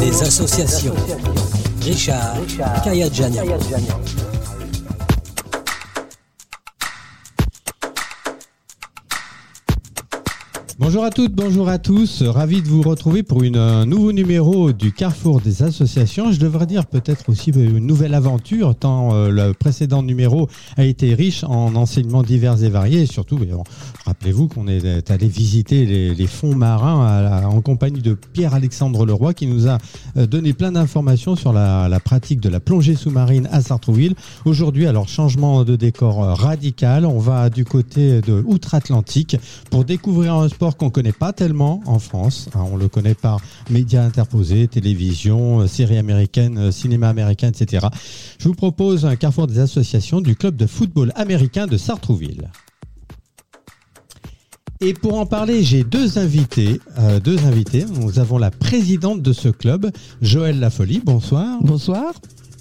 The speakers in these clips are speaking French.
des associations. Richard Kayadjani. Bonjour à toutes, bonjour à tous. Ravi de vous retrouver pour un nouveau numéro du Carrefour des associations. Je devrais dire peut-être aussi une nouvelle aventure, tant euh, le précédent numéro a été riche en enseignements divers et variés. Et surtout, rappelez-vous qu'on est allé visiter les, fonds marins en compagnie de Pierre-Alexandre Leroy qui nous a euh, donné plein d'informations sur la, la pratique de la plongée sous-marine à Sartrouville. Aujourd'hui, alors changement de décor euh, radical. On va du côté de Outre-Atlantique pour découvrir un sport qu'on connaît pas tellement en France. Hein, on le connaît par médias interposés, télévision, euh, séries américaines, euh, cinéma américain, etc. Je vous propose un carrefour des associations du club de football américain de Sartrouville. Et pour en parler, j'ai deux invités, euh, deux invités. Nous avons la présidente de ce club, Joël Lafolie. Bonsoir. Bonsoir.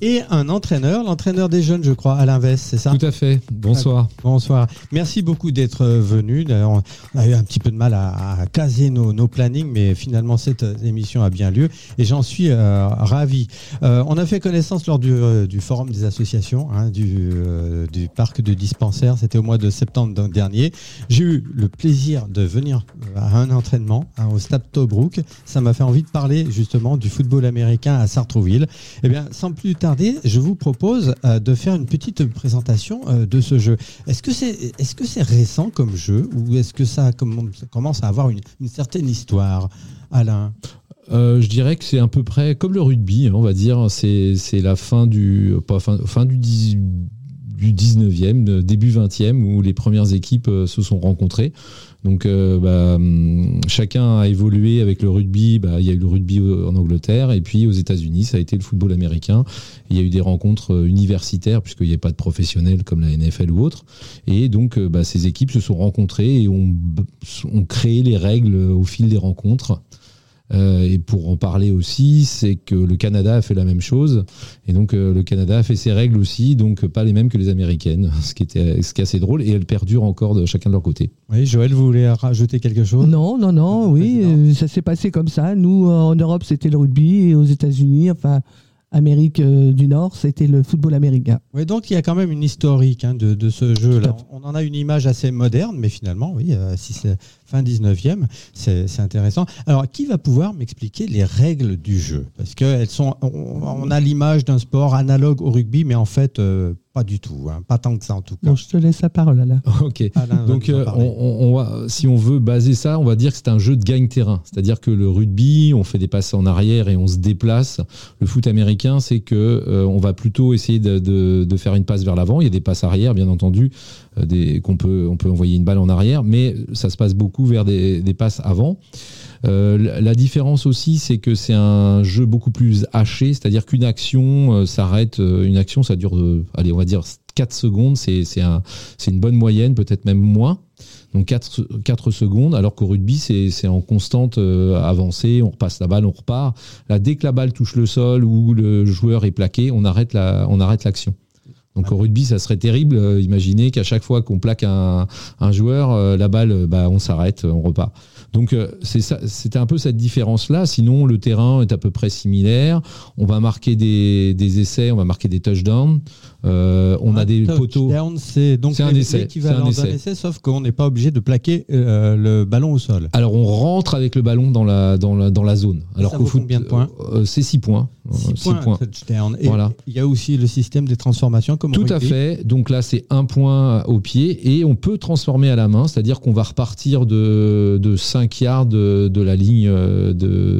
Et un entraîneur, l'entraîneur des jeunes, je crois, Alain Vest, c'est ça Tout à fait. Bonsoir. Bonsoir. Merci beaucoup d'être venu. D'ailleurs, On a eu un petit peu de mal à, à caser nos, nos plannings, mais finalement cette euh, émission a bien lieu et j'en suis euh, ravi. Euh, on a fait connaissance lors du, euh, du forum des associations hein, du, euh, du parc de dispensaire. C'était au mois de septembre dernier. J'ai eu le plaisir de venir à un entraînement hein, au Stade Tobruk. Ça m'a fait envie de parler justement du football américain à Sartrouville. Eh bien, sans plus tarder, je vous propose euh, de faire une petite présentation euh, de ce jeu. Est-ce que c'est est-ce que c'est récent comme jeu ou est-ce que ça, comm- ça commence à avoir une, certaine histoire, Alain? Euh, je dirais que c'est à peu près comme le rugby, hein, on va dire. C'est la fin du pas fin, fin du 10 du 19e, euh, début 20e, où les premières équipes se sont rencontrées. Donc, euh, bah, hum, chacun a évolué avec le rugby. Bah, il y a eu le rugby au- en Angleterre, et puis aux États-Unis, ça a été le football américain. Il y a eu des rencontres euh, universitaires, puisqu'il n'y a pas de professionnels comme la NFL ou autre. Et donc, euh, bah, ces équipes se sont rencontrées et ont, ont créé les règles au fil des rencontres. Euh, et pour en parler aussi, c'est que le Canada a fait la même chose. Et donc, euh, le Canada a fait ses règles aussi, donc pas les mêmes que les américaines, ce qui, était, ce qui est assez drôle. Et elles perdurent encore de chacun de leur côté. Oui, Joël, vous voulez rajouter quelque chose? Non, non, non, oui, euh, ça s'est passé comme ça. Nous, euh, en Europe, c'était le rugby et aux États-Unis, enfin, Amérique du Nord, c'était le football américain. Oui, donc il y a quand même une historique hein, de, de ce jeu-là. On en a une image assez moderne, mais finalement, oui, euh, si c'est fin 19e, c'est c'est intéressant. Alors, qui va pouvoir m'expliquer les règles du jeu? Parce que elles sont, on, on a l'image d'un sport analogue au rugby, mais en fait, euh, pas du tout. hein, pas tant que ça, en tout cas. Bon, je te laisse la parole, là. ok. Alain va Donc, euh, on, va, si on veut baser ça, on va dire que c'est un jeu de gagne-terrain. C'est-à-dire que le rugby, on fait des passes en arrière et on se déplace. Le foot américain, c'est que euh, on va plutôt essayer de, de- de faire une passe vers l'avant. Il y a des passes arrière, bien entendu, euh, des- qu'on peut, on peut envoyer une balle en arrière, mais ça se passe beaucoup vers des, passes avant. Euh, la- différence aussi, c'est que c'est un jeu beaucoup plus haché, c'est-à-dire qu'une action euh, s'arrête, euh, une action, ça dure, allez, on va dire 4 secondes, c'est un, une bonne moyenne, peut-être même moins. Donc 4, 4 secondes, alors qu'au rugby, c'est en constante avancée, on repasse la balle, on repart. Là, dès que la balle touche le sol ou le joueur est plaqué, on arrête la, on arrête l'action. Donc au rugby, ça serait terrible. Euh, imaginez qu'à chaque fois qu'on plaque un, joueur, euh, la balle, euh, bah, on s'arrête, on repart. Donc euh, c'était un peu cette différence-là. Sinon, le terrain est à peu près similaire. On va marquer des essais, on va marquer des touchdowns. Euh, on a des poteaux. C'est donc un essai, un d'un essai. essai, sauf qu'on n'est pas obligé de plaquer euh, le ballon au sol. Alors on rentre avec le ballon dans la dans la dans la zone. Alors qu'au foot, combien de points euh, C'est 6 points. Points, touchdown. Et Voilà. il y a aussi le système des transformations comme Tout à fait. Donc là, c'est un point au pied et on peut transformer à la main, c'est-à-dire qu'on va repartir de, de 5 yards de, de la ligne de,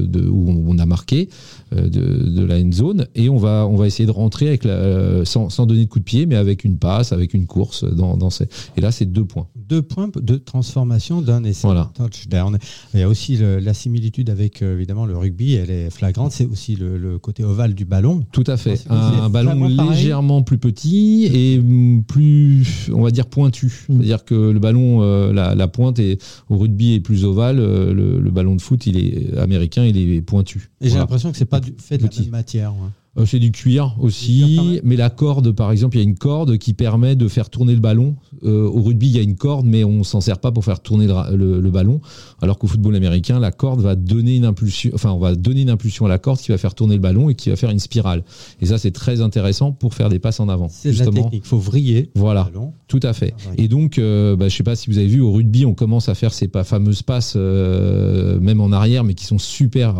de- où on a marqué, de, de la end zone, et on va, on va essayer de rentrer avec la, euh, sans, sans donner de coup de pied, mais avec une passe, avec une course. Dans, dans ces... Et là, c'est deux points. Deux points de transformation d'un essai. Voilà. Touchdown. Il y a aussi le- la similitude avec euh, évidemment le rugby, elle est flagrante. C'est aussi le, le côté ovale du ballon. Tout à fait. Un ballon pareil légèrement plus petit et plus, on va dire, pointu. C'est-à-dire que le ballon, euh, la, la pointe est, au rugby est plus ovale. euh, Le, le ballon de foot, il est américain, il est pointu. Et j'ai l'impression que c'est pas du, fait de la même matière. ouais. Euh, c'est du cuir aussi, cuir mais la corde, par exemple, il y a une corde qui permet de faire tourner le ballon. Euh, au rugby, il y a une corde, mais on s'en sert pas pour faire tourner le, ra- le- le ballon. Alors qu'au football américain, la corde va donner une impulsion, enfin, on va donner une impulsion à la corde qui va faire tourner le ballon et qui va faire une spirale. Et ça, c'est très intéressant pour faire des passes en avant. C'est la technique. Il faut vriller. Voilà. le ballon. Tout à fait. Ah. Et donc, euh, bah, je sais pas si vous avez vu au rugby, on commence à faire ces pas, fameuses passes, euh, même en arrière, mais qui sont super,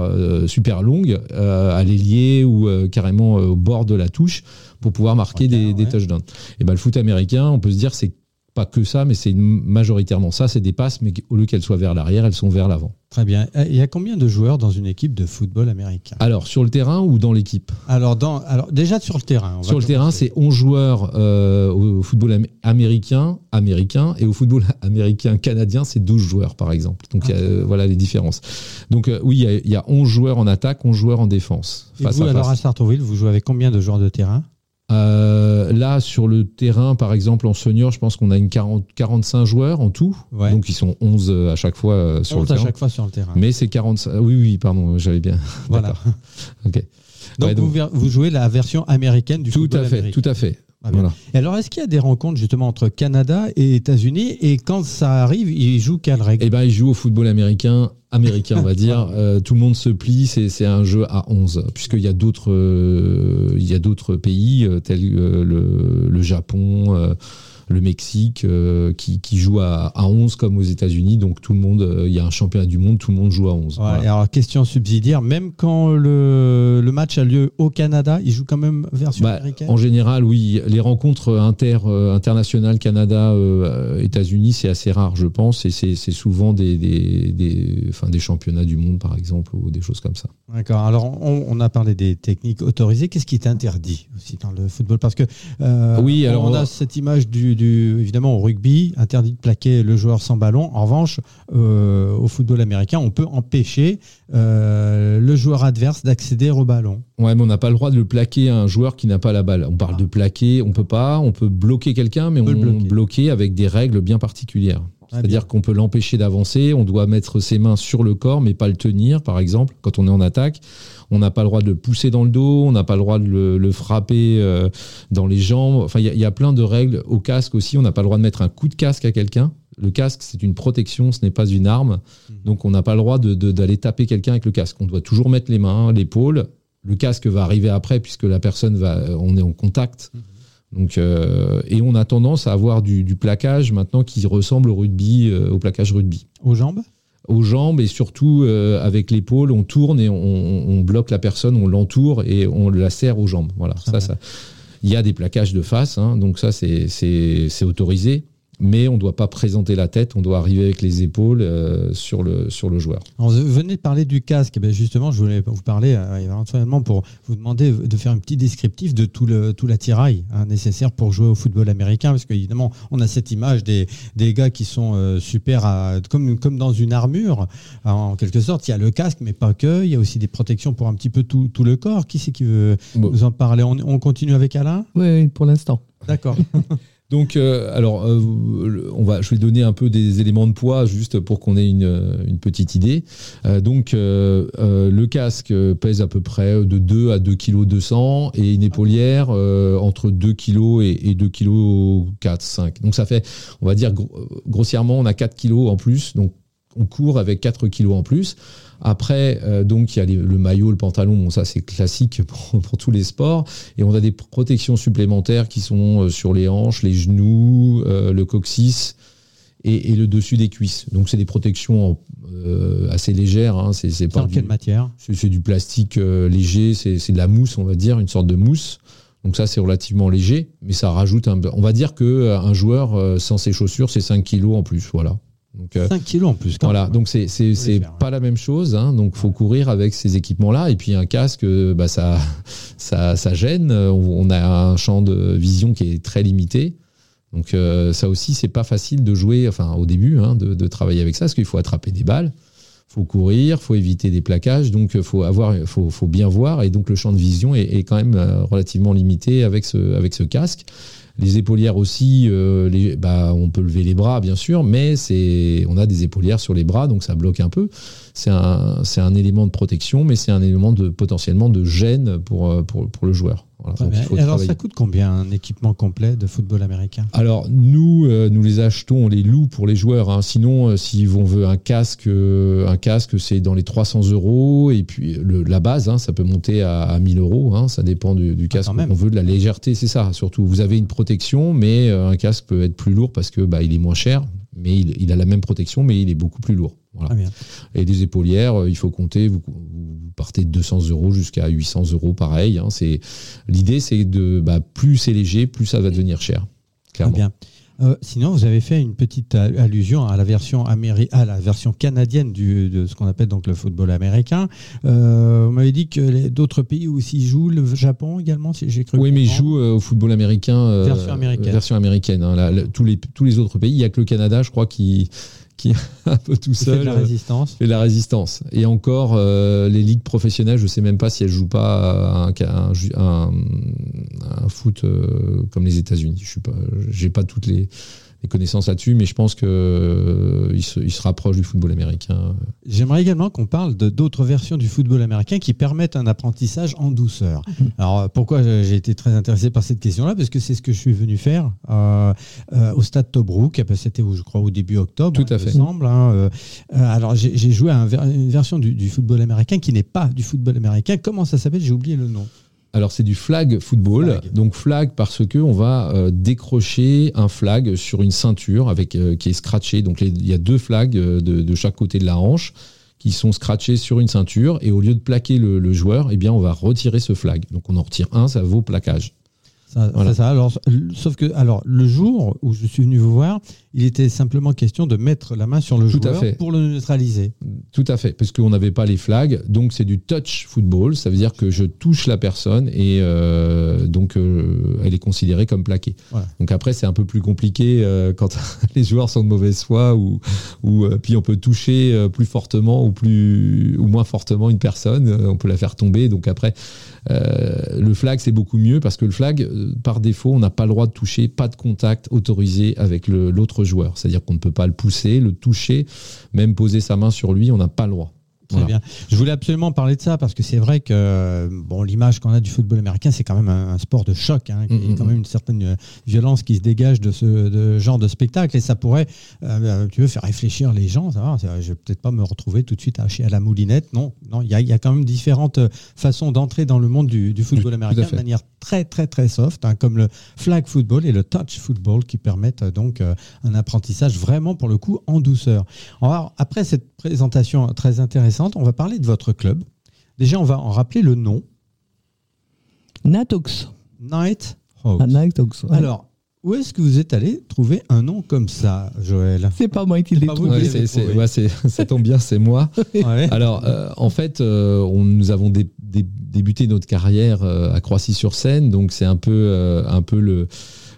super longues, à l'ailier ou euh, carrément euh, au bord de la touche, pour pouvoir marquer Ok, des, des ouais. touchdowns. Et ben le foot américain, on peut se dire, c'est pas que ça, mais c'est majoritairement ça. C'est des passes, mais au lieu qu'elles soient vers l'arrière, elles sont vers l'avant. Très bien. Il y a combien de joueurs dans une équipe de football américain? Alors, sur le terrain ou dans l'équipe? Alors, dans, alors déjà sur le terrain. on va Sur le terrain, c'est 11 joueurs euh, au football am- américain, américain, et au football américain canadien, c'est 12 joueurs, par exemple. Donc, il y a, euh, voilà les différences. Donc, euh, oui, il y, a, il y a 11 joueurs en attaque, 11 joueurs en défense. Et Face vous, à alors à face. Sartrouville, vous jouez avec combien de joueurs de terrain? Euh, là, sur le terrain, par exemple, en senior, je pense qu'on a une 40, 45 joueurs en tout. Ouais. Donc, ils sont 11 à chaque fois euh, sur 11 le à terrain. chaque fois sur le terrain. Mais c'est 45. Oui, oui, pardon, j'avais bien. voilà. Ok. Donc, Ouais, donc- vous, vous jouez la version américaine du Tout football à fait, américain. tout à fait. Ah, bien. Voilà. Et alors, est-ce qu'il y a des rencontres justement entre Canada et États-Unis? Et quand ça arrive, ils jouent quelle règle? Eh ben, il joue au football américain, américain, on va dire. Euh, tout le monde se plie, c'est c'est un jeu à 11, puisqu'il y a d'autres euh, il y a d'autres pays euh, tels le, le Japon, le Mexique, euh, qui, qui jouent à, à 11 comme aux États-Unis. Donc tout le monde, euh, il y a un championnat du monde, tout le monde joue à 11. Ouais, Voilà. et Alors, question subsidiaire, même quand le, le match a lieu au Canada, ils jouent quand même version Bah, américaine? en général, oui, les rencontres inter, euh, internationales Canada, euh, États-Unis, c'est assez rare, je pense, et c'est souvent des, des, des, enfin, des championnats du monde, par exemple, ou des choses comme ça. D'accord. Alors, on, on a parlé des techniques autorisées. Qu'est-ce qui est interdit aussi dans le football? Parce que Oui, alors, on- a cette image du, du- évidemment au rugby, interdit de plaquer le joueur sans ballon. En revanche, euh, au football américain, on peut empêcher euh, le joueur adverse d'accéder au ballon. Ouais, mais on n'a pas le droit de le plaquer à un joueur qui n'a pas la balle. On parle Ah. de plaquer, on peut pas, on peut bloquer quelqu'un, mais On on peut le bloquer. bloquer avec des règles bien particulières. Très C'est-à-dire qu'on peut l'empêcher d'avancer, on doit mettre ses mains sur le corps, mais pas le tenir, par exemple, quand on est en attaque. On n'a pas le droit de le pousser dans le dos, on n'a pas le droit de le, le frapper euh, dans les jambes. Enfin, il y, a- il y a plein de règles. Au casque aussi, on n'a pas le droit de mettre un coup de casque à quelqu'un. Le casque, c'est une protection, ce n'est pas une arme. Donc, on n'a pas le droit de- de- d'aller taper quelqu'un avec le casque. On doit toujours mettre les mains, l'épaule. Le casque va arriver après, puisque la personne va, on est en contact. Donc, euh, et on a tendance à avoir du, du plaquage maintenant qui ressemble au rugby, euh, au plaquage rugby. Aux jambes? Aux jambes et surtout euh, avec l'épaule, on tourne et on, on bloque la personne, on l'entoure et on la serre aux jambes. Voilà, ça, bien. ça. Il y a des plaquages de face, hein, donc ça c'est c'est c'est autorisé, mais on ne doit pas présenter la tête, on doit arriver avec les épaules euh, sur le sur le joueur. Alors, Vous venez de parler du casque. Eh bien, justement, je voulais vous parler euh, éventuellement pour vous demander de faire un petit descriptif de tout le tout l'attirail hein, nécessaire pour jouer au football américain, parce qu'évidemment, on a cette image des, des gars qui sont euh, super à- comme comme dans une armure. Alors, en quelque sorte, il y a le casque, mais pas que. Il y a aussi des protections pour un petit peu tout, tout le corps. Qui c'est qui veut Bon. nous en parler? On, on continue avec Alain? Oui, pour l'instant. D'accord. Donc, euh, alors, euh, on va, je vais donner un peu des éléments de poids juste pour qu'on ait une, euh, une petite idée. Euh, donc, euh, euh, le casque pèse à peu près de 2 à 2 kg 200 et une épaulière entre 2 kg et, et 2 kg 4, 5. Donc, ça fait, on va dire gro- grossièrement, on a 4 kg en plus. Donc, on court avec 4 kilos en plus. Après, euh, donc, il y a les- le maillot, le pantalon, bon, ça c'est classique pour, pour tous les sports. Et on a des protections supplémentaires qui sont euh, sur les hanches, les genoux, euh, le coccyx et, et le dessus des cuisses. Donc, c'est des protections euh, assez légères. Hein. C'est pas du- quelle matière c'est du plastique euh, léger, c'est de la mousse, on va dire, une sorte de mousse. Donc ça, c'est relativement léger, mais ça rajoute un... On va dire que un joueur euh, sans ses chaussures, c'est 5 kilos en plus, voilà. Donc, euh, 5 kilos en plus. Quand voilà, même. donc c'est c'est ouais. pas la même chose, hein, donc faut courir avec ces équipements-là. Et puis un casque, euh, bah ça ça ça gêne. On a un champ de vision qui est très limité. Donc euh, ça aussi, c'est pas facile de jouer, enfin au début, hein, de, de travailler avec ça, parce qu'il faut attraper des balles, faut courir, faut éviter des plaquages, donc faut avoir, faut, faut bien voir, et donc le champ de vision est, est quand même relativement limité avec ce avec ce casque. Les épaulières aussi, euh, bah, on peut lever les bras bien sûr, mais on a des épaulières sur les bras, donc ça bloque un peu. C'est un, c'est un élément de protection, mais c'est un élément de potentiellement de gêne pour, euh, pour, pour le joueur. Voilà, donc Alors, travailler. ça coûte combien un équipement complet de football américain? Alors nous, euh, nous les achetons, on les loue pour les joueurs. hein. Sinon, euh, si on veut un casque, euh, un casque, c'est dans les 300 euros. Et puis le- la base, hein, ça peut monter à, à 1000 euros. hein. Ça dépend du, du casque même. qu'on veut, de la légèreté, c'est ça. Surtout, vous avez une protection, mais un casque peut être plus lourd parce que bah, il est moins cher, mais il, il a la même protection, mais il est beaucoup plus lourd. Voilà. Très bien. Et des épaulières, euh, il faut compter, vous, vous partez de 200 euros jusqu'à 800 euros, pareil. hein. C'est l'idée, c'est de bah, plus c'est léger, plus ça va devenir cher. Clairement. bien. Euh, sinon, vous avez fait une petite allusion à la version améri- à la version canadienne du, de ce qu'on appelle donc le football américain. Euh, vous m'avez dit que d'autres pays aussi jouent, le Japon également, si j'ai cru. Oui, mais il comprendre. joue euh, au football américain. euh, Version américaine. Version américaine. hein. La- la- tous, les, tous les autres pays, il n'y a que le Canada, je crois, qui, qui est un peu tout Il fait de seul. la euh, résistance? fait de la résistance. Et encore, euh, les ligues professionnelles, je sais même pas si elles jouent pas un, un, un- un foot euh, comme les États-Unis. Je suis pas, j'ai pas toutes les, les connaissances là-dessus, mais je pense que euh, se, il se rapproche du football américain. J'aimerais également qu'on parle de d'autres versions du football américain qui permettent un apprentissage en douceur. Alors euh, pourquoi j'ai été très intéressé par cette question-là? Parce que c'est ce que je suis venu faire euh, euh, au stade Tobruk. C'était, je crois, au début octobre. Tout à il fait. semble. hein, euh, euh, alors j'ai j'ai joué à un ver- une version du, du football américain qui n'est pas du football américain. Comment ça s'appelle? J'ai oublié le nom. Alors c'est du flag football. Flag. Donc flag parce que on va euh, décrocher un flag sur une ceinture avec euh, qui est scratché. Donc il y a deux flags euh, de, de chaque côté de la hanche qui sont scratchés sur une ceinture et au lieu de plaquer le, le joueur, eh bien on va retirer ce flag. Donc on en retire un, ça vaut plaquage. Ça, Voilà. ça, ça. Alors, sauf que alors le jour où je suis venu vous voir, il était simplement question de mettre la main sur le Tout joueur pour le neutraliser. Tout à fait, parce qu'on n'avait pas les flags, donc c'est du touch football, ça veut dire que je touche la personne et euh, donc euh, elle est considérée comme plaquée. Voilà. Donc après c'est un peu plus compliqué euh, quand les joueurs sont de mauvaise foi ou, ou puis on peut toucher plus fortement ou plus ou moins fortement une personne, on peut la faire tomber. Donc après le flag c'est beaucoup mieux parce que le flag par défaut on n'a pas le droit de toucher, pas de contact autorisé avec l'autre joueur, c'est-à-dire qu'on ne peut pas le pousser, le toucher, même poser sa main sur lui, on n'a pas le droit. Très Voilà. bien. Je voulais absolument parler de ça parce que c'est vrai que euh, bon, l'image qu'on a du football américain, c'est quand même un, un sport de choc. Hein, il y a quand même une certaine euh, violence qui se dégage de ce de genre de spectacle et ça pourrait, euh, tu veux, faire réfléchir les gens. Ça va, je vais peut-être pas me retrouver tout de suite à, à la moulinette. Non, non, il y a, y a quand même différentes euh, façons d'entrer dans le monde du, du football américain de manière très très très soft, hein, comme le flag football et le touch football qui permettent euh, donc euh, un apprentissage vraiment pour le coup en douceur. Alors, après cette présentation très intéressante, on va parler de votre club. Déjà, on va en rappeler le nom, Natox. Night Hawks. Ah, Nighthawks, ouais. Alors, où est-ce que vous êtes allé trouver un nom comme ça, Joël? C'est pas moi qui l'ai trouvé. Ouais, ouais, c'est- ça tombe bien, c'est moi. Ouais. Alors, euh, en fait, euh, on, nous avons dé- dé- débuté notre carrière euh, à Croissy-sur-Seine, donc c'est un peu, euh, un peu le,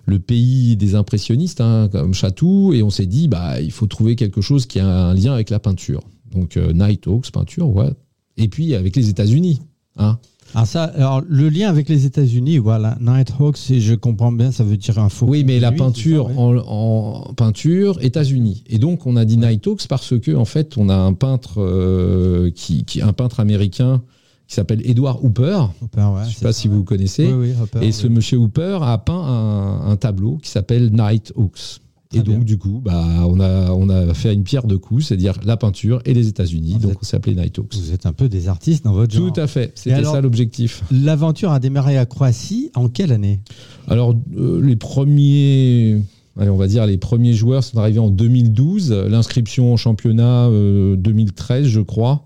le pays des impressionnistes, hein, comme Chatou, et on s'est dit, bah, il faut trouver quelque chose qui a un lien avec la peinture. Donc, euh, Nighthawks, peinture, ouais. Et puis avec les États-Unis. Hein. Alors, ça, alors, le lien avec les États-Unis, voilà, Nighthawks, si je comprends bien, ça veut dire un faux. Oui, mais la nuit, peinture c'est ça, ouais. en, en peinture États-Unis. Et donc on a dit Nighthawks parce que en fait on a un peintre euh, qui, qui un peintre américain qui s'appelle Edward Hooper. Hopper, ouais, Je sais c'est pas ça, si ouais. vous connaissez. Oui, oui, Hopper, Et ce monsieur Hooper a peint un, un tableau qui s'appelle Nighthawks. Très Et donc bien. du coup, bah on a on a fait une pierre de coups, c'est-à-dire la peinture et les États-Unis. Donc êtes- on s'est appelé Nighthawks. Vous êtes un peu des artistes dans votre genre. Tout à fait. C'était ça l'objectif. L'aventure a démarré à Croatie en quelle année? Alors, euh, les premiers, allez, on va dire les premiers joueurs sont arrivés en 2012. L'inscription en championnat euh, 2013, je crois.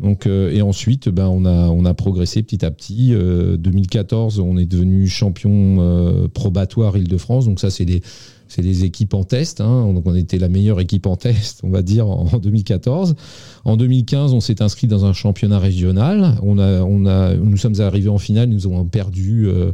Donc, euh, et ensuite, ben, on a on a progressé petit à petit. Euh, 2014, on est devenu champion euh, probatoire Île-de-France. Donc ça, c'est des c'est des équipes en test. hein. Donc on était la meilleure équipe en test, on va dire, en 2014. En 2015, on s'est inscrit dans un championnat régional. On a, on a, nous sommes arrivés en finale, nous avons perdu euh,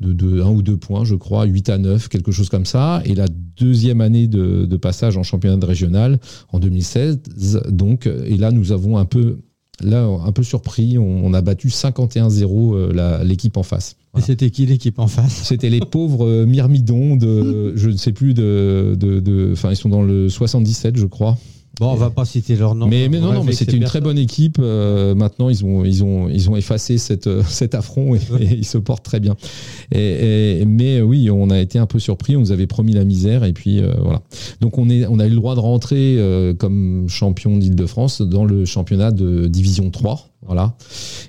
de, ou deux points, je crois, 8 à 9, quelque chose comme ça. Et la deuxième année de, de passage en championnat de régional, en 2016, donc, et là, nous avons un peu, là, un peu surpris, on, on a battu 51-0 euh, l'équipe en face. Et c'était qui l'équipe en face? C'était les pauvres euh, myrmidons de, je ne sais plus de, de, de- enfin ils sont dans le 77 je crois. Bon, on va pas citer leur nom. mais, mais non, non, mais c'était une très bonne équipe. Euh, maintenant, ils ont, ils ont, ils ont effacé cette, euh, cet affront et, et ils se portent très bien. Et, et- mais oui, on a été un peu surpris. On nous avait promis la misère et puis euh, voilà. Donc on est, on a eu le droit de rentrer comme champion d'Île-de-France dans le championnat de Division 3. Voilà.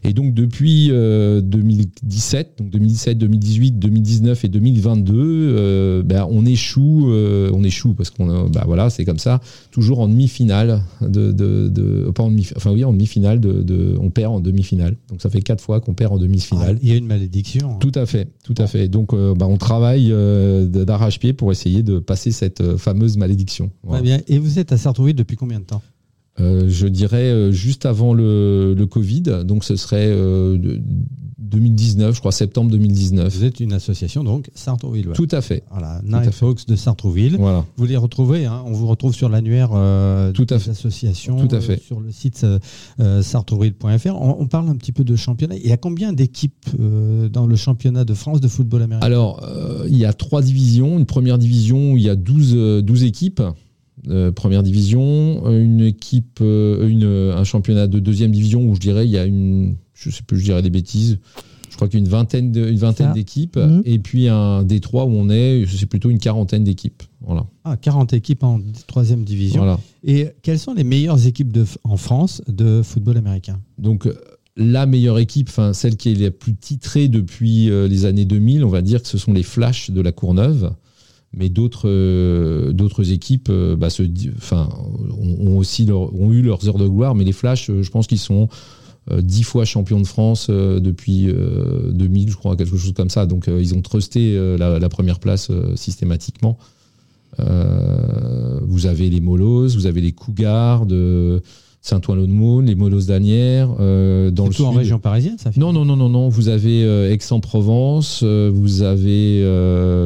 Et donc depuis euh, 2017, donc 2017, 2018, 2019 et 2022, euh, ben, on échoue, euh, on échoue parce qu'on, bah voilà, c'est comme ça, toujours en demi-finale de, de, de- pas en demi, enfin oui, en demi-finale de, de- on perd en demi-finale. Donc ça fait quatre fois qu'on perd en Ah, demi-finale. Il y a une malédiction. Tout à fait, tout à fait. Donc, euh, bah, on travaille euh, d'arrache-pied pour essayer de passer cette euh, fameuse malédiction. Voilà. Bien. Et vous êtes à Sartrouville depuis combien de temps? Euh, je dirais euh, juste avant le, le Covid, donc ce serait euh, de- 2019, je crois septembre 2019. Vous êtes une association, donc Sartrouville. ouais. Tout à fait. Voilà, à Nighthawks de Sartrouville. Voilà. Vous les retrouvez, hein, on vous retrouve sur l'annuaire euh, Tout à des fait. associations, Tout à fait. euh, sur le site euh, euh, sartrouville.fr. On, on parle un petit peu de championnat. Il y a combien d'équipes euh, dans le championnat de France de football américain? Alors, euh, il y a trois divisions. Une première division où il y a 12, euh, 12 équipes. Euh, première division, une équipe, euh, une, un championnat de deuxième division où je dirais il y a une, je sais plus, je dirais des bêtises. Je crois qu'il y a une vingtaine de- une vingtaine d'équipes Mhm. et puis un Détroit où on est, c'est plutôt une quarantaine d'équipes. Voilà. Ah, 40 équipes en troisième division. voilà. Et quelles sont les meilleures équipes de, en France de football américain? Donc euh, la meilleure équipe, enfin celle qui est la plus titrée depuis les années 2000, on va dire que ce sont les Flash de la Courneuve. Mais d'autres euh, d'autres équipes euh, bah, se, enfin, ont, aussi leur- ont eu leurs heures de gloire. Mais les Flash, euh, je pense qu'ils sont dix fois champions de France depuis euh, 2000, je crois, quelque chose comme ça. Donc ils ont trusté la, première place systématiquement. Vous avez les Molos, vous avez les Cougars de Saint-Ouen-l'Aune-Maune, les Molos d'Anières. euh, dans le Surtout en région parisienne, ça fait Non, non, non, non, non. Vous avez euh, Aix-en-Provence, euh, vous avez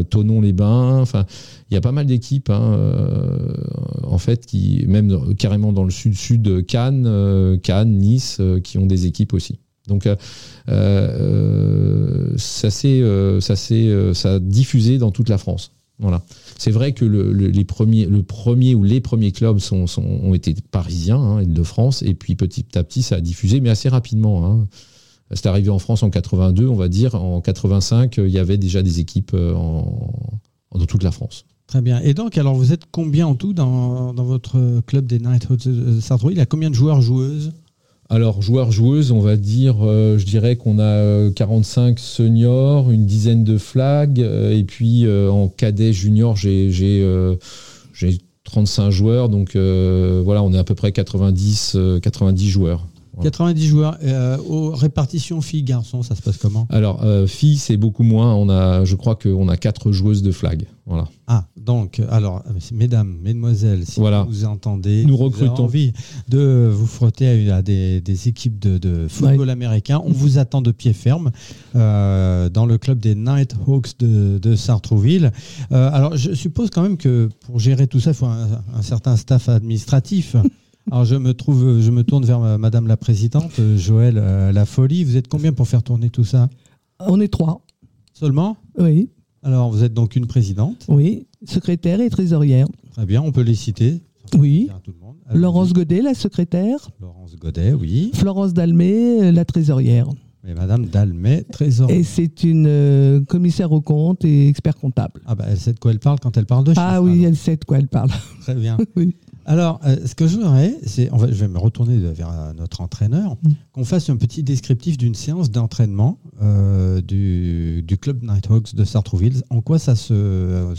Tonon-les-Bains. Enfin, il y a pas mal d'équipes, hein, en fait, qui même carrément dans le sud-sud, Cannes, Cannes, Nice, qui ont des équipes aussi. Donc, ça s'est, ça s'est, ça a diffusé dans toute la France. Voilà. C'est vrai que le, le- les premiers, premier ou les premiers clubs ont été parisiens, hein, Île-de-France, et puis petit à petit, ça a diffusé, mais assez rapidement. Hein. C'est arrivé en France en 82, on va dire. En 85, euh, il y avait déjà des équipes euh, dans toute la France. Très bien. Et donc, alors, vous êtes combien en tout dans, votre club des Nighthawks de Sartrouville? Il y a combien de joueurs, joueuses? Alors, joueurs, joueuses, on va dire, euh, je dirais qu'on a euh, 45 seniors, une dizaine de flags, euh, et puis euh, en cadet junior, j'ai j'ai, euh, j'ai 35 joueurs, donc euh, voilà, on est à peu près 90, euh, 90 joueurs. Voilà. 90 joueurs. Euh, aux répartitions filles-garçons, ça se passe comment? Alors, euh, filles, c'est beaucoup moins. On a, je crois qu'on a quatre joueuses de flag. Voilà. Ah, donc, alors, mesdames, mesdemoiselles, si Voilà. vous entendez, Nous si vous avez recrutons. envie de vous frotter à, des, des équipes de, de football américain, on vous attend de pied ferme euh, dans le club des Nighthawks de, de Sartrouville. Euh, alors, je suppose quand même que pour gérer tout ça, il faut un, un certain staff administratif. Alors, je me trouve, je me tourne vers ma- Madame la Présidente, euh, Joël euh, La Folie. Vous êtes combien pour faire tourner tout ça On est trois. Seulement Oui, Alors, vous êtes donc une présidente. oui. Secrétaire et trésorière. Très bien, on peut les citer. Oui. À tout le monde. Alors, Laurence Godet, la secrétaire. Laurence Godet, oui. Florence Dalmé, euh, la trésorière. Et Madame Dalmet, trésor. Et c'est une euh, commissaire au compte et expert comptable. Ah bah, elle sait de quoi elle parle quand elle parle de chiffres. Ah oui, alors. elle sait de quoi elle parle. Très bien. Oui. Alors, euh, ce que je voudrais, c'est, va- je vais me retourner vers euh, notre entraîneur, Mm. qu'on fasse un petit descriptif d'une séance d'entraînement euh, du, du club Nighthawks de Sartrouville. En quoi ça se, euh,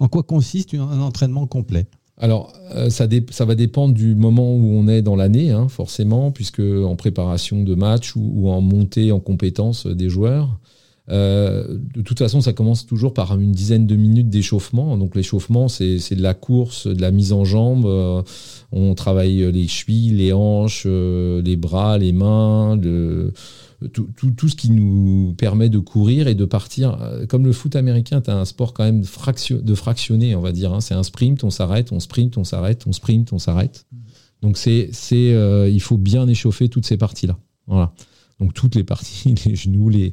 en quoi consiste un, un entraînement complet? Alors, ça, dé- ça va dépendre du moment où on est dans l'année, hein, forcément, puisque en préparation de match ou, ou en montée en compétence des joueurs. Euh, de toute façon, ça commence toujours par une dizaine de minutes d'échauffement. Donc l'échauffement, c'est de la course, de la mise en jambe. Euh, on travaille les chevilles, les hanches, euh, les bras, les mains, tout, ce qui nous permet de courir et de partir. Euh, Comme le foot américain, tu un sport quand même fraction, de fractionné, on va dire. hein. C'est un sprint, on s'arrête, on sprint, on s'arrête, on sprint, on s'arrête. Donc c'est, euh, il faut bien échauffer toutes ces parties-là. Donc toutes les parties, les genoux, les,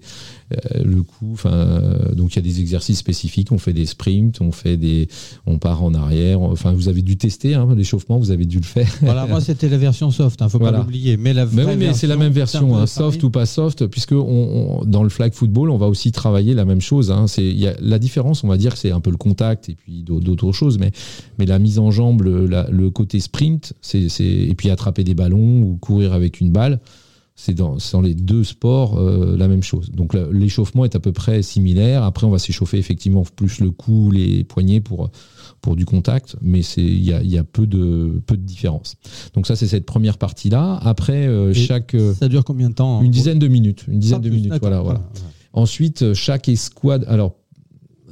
euh, le cou. Enfin, euh, donc il y a des exercices spécifiques. On fait des sprints, on fait des, on part en arrière. Enfin, vous avez dû tester hein, l'échauffement, vous avez dû le faire. Voilà, moi c'était la version soft, hein, faut Voilà. pas l'oublier. Mais la Mais vraie oui, mais c'est la même version, hein, soft ou pas soft, puisque on, on- dans le flag football, on va aussi travailler la même chose. C'est il y a, la différence, on va dire que c'est un peu le contact et puis d'au- d'autres choses, mais mais la mise en jambe, le, la- le côté sprint, c'est- et puis attraper des ballons ou courir avec une balle, c'est dans, les deux sports euh, la même chose. Donc l'échauffement est à peu près similaire. Après, on va s'échauffer effectivement plus le cou, les poignets pour pour du contact, mais c'est il y a, il y a peu de peu de différence. Donc ça, c'est cette première partie là. Après, euh, chaque euh, Ça dure combien de temps une dizaine de minutes, une dizaine de minutes, voilà, voilà. Ensuite, chaque escouade, alors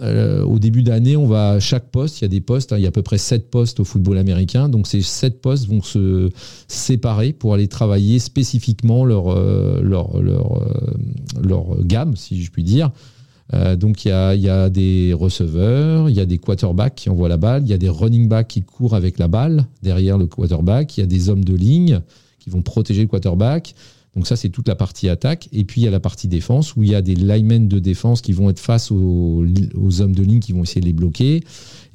euh, au début d'année, on va à chaque poste, il y a des postes, hein, il y a à peu près sept postes au football américain, donc ces sept postes vont se séparer pour aller travailler spécifiquement leur euh, leur euh, leur gamme, si je puis dire. Donc il y a, il y a des receveurs, il y a des quarterbacks qui envoient la balle, il y a des running backs qui courent avec la balle derrière le quarterback, il y a des hommes de ligne qui vont protéger le quarterback. Donc ça, c'est toute la partie attaque. Et puis, il y a la partie défense où il y a des linemen de défense qui vont être face aux, hommes de ligne qui vont essayer de les bloquer.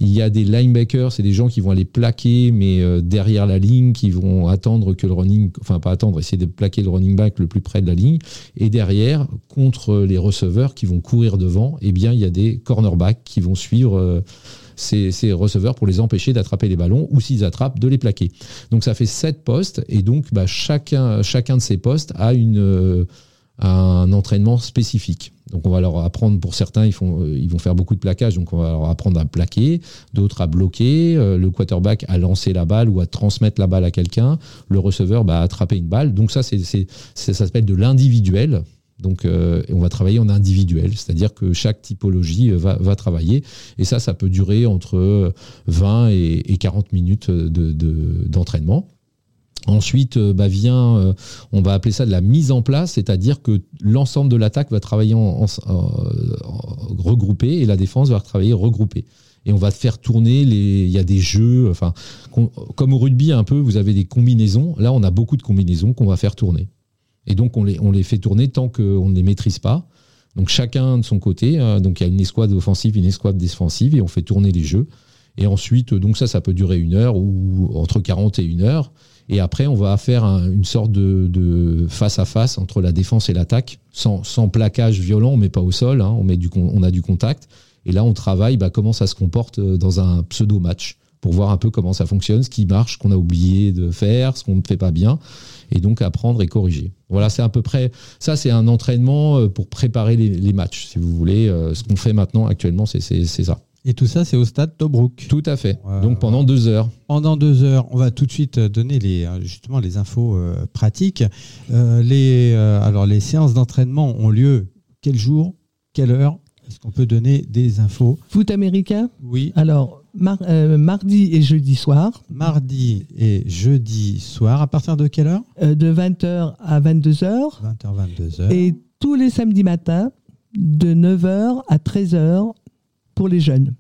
Il y a des linebackers, c'est des gens qui vont aller plaquer, mais euh, derrière la ligne, qui vont attendre que le running, enfin pas attendre, essayer de plaquer le running back le plus près de la ligne. Et derrière, contre les receveurs qui vont courir devant, eh bien, il y a des cornerbacks qui vont suivre euh, ces, receveurs pour les empêcher d'attraper les ballons ou s'ils attrapent, de les plaquer. Donc ça fait sept postes et donc bah, chacun, chacun de ces postes a une, euh, un entraînement spécifique. Donc on va leur apprendre, pour certains, ils, font, euh, ils vont faire beaucoup de plaquage, donc on va leur apprendre à plaquer, d'autres à bloquer, euh, le quarterback à lancer la balle ou à transmettre la balle à quelqu'un, le receveur bah, à attraper une balle. Donc ça, c'est- ça s'appelle de l'individuel. Donc euh, on va travailler en individuel, c'est-à-dire que chaque typologie euh, va, va travailler. Et ça, ça peut durer entre 20 et, et 40 minutes de, de- d'entraînement. Ensuite, euh, bah, vient, euh, on va appeler ça de la mise en place, c'est-à-dire que l'ensemble de l'attaque va travailler en, regroupé et la défense va travailler regroupée. Et on va faire tourner les. Il y a des jeux, comme au rugby un peu, vous avez des combinaisons. Là, on a beaucoup de combinaisons qu'on va faire tourner. Et donc, on les, fait tourner tant qu'on ne les maîtrise pas. Donc, chacun de son côté. hein. donc, il y a une escouade offensive, une escouade défensive, et on fait tourner les jeux. Et ensuite, ça, peut durer une heure ou entre 40 et une heure. Et après, on va faire un- une sorte de, face à face entre la défense et l'attaque, sans, plaquage violent, on met pas au sol, hein, on, a du contact. Et là, on travaille bah, comment ça se comporte euh, dans un pseudo-match pour voir un peu comment ça fonctionne, ce qui marche, ce qu'on a oublié de faire, ce qu'on ne fait pas bien, et donc apprendre et corriger. Voilà, c'est à peu près ça. C'est un entraînement euh, pour préparer les, les matchs, si vous voulez. Euh, Ce qu'on fait maintenant, actuellement, c'est ça. Et tout ça, c'est au stade Tobruk. Tout à fait. Donc pendant deux heures. Pendant deux heures, on va tout de suite donner les, euh, justement les infos euh, pratiques. Euh, les, euh, alors, les séances d'entraînement ont lieu quel jour, quelle heure? Est-ce qu'on peut donner des infos? Foot américain Oui, Alors, mar- euh, mardi et jeudi soir, mardi et jeudi soir. À partir de quelle heure? Euh, de 20h à 22h. 20h, 22h. Et tous les samedis matins, de 9h à 13h pour les jeunes,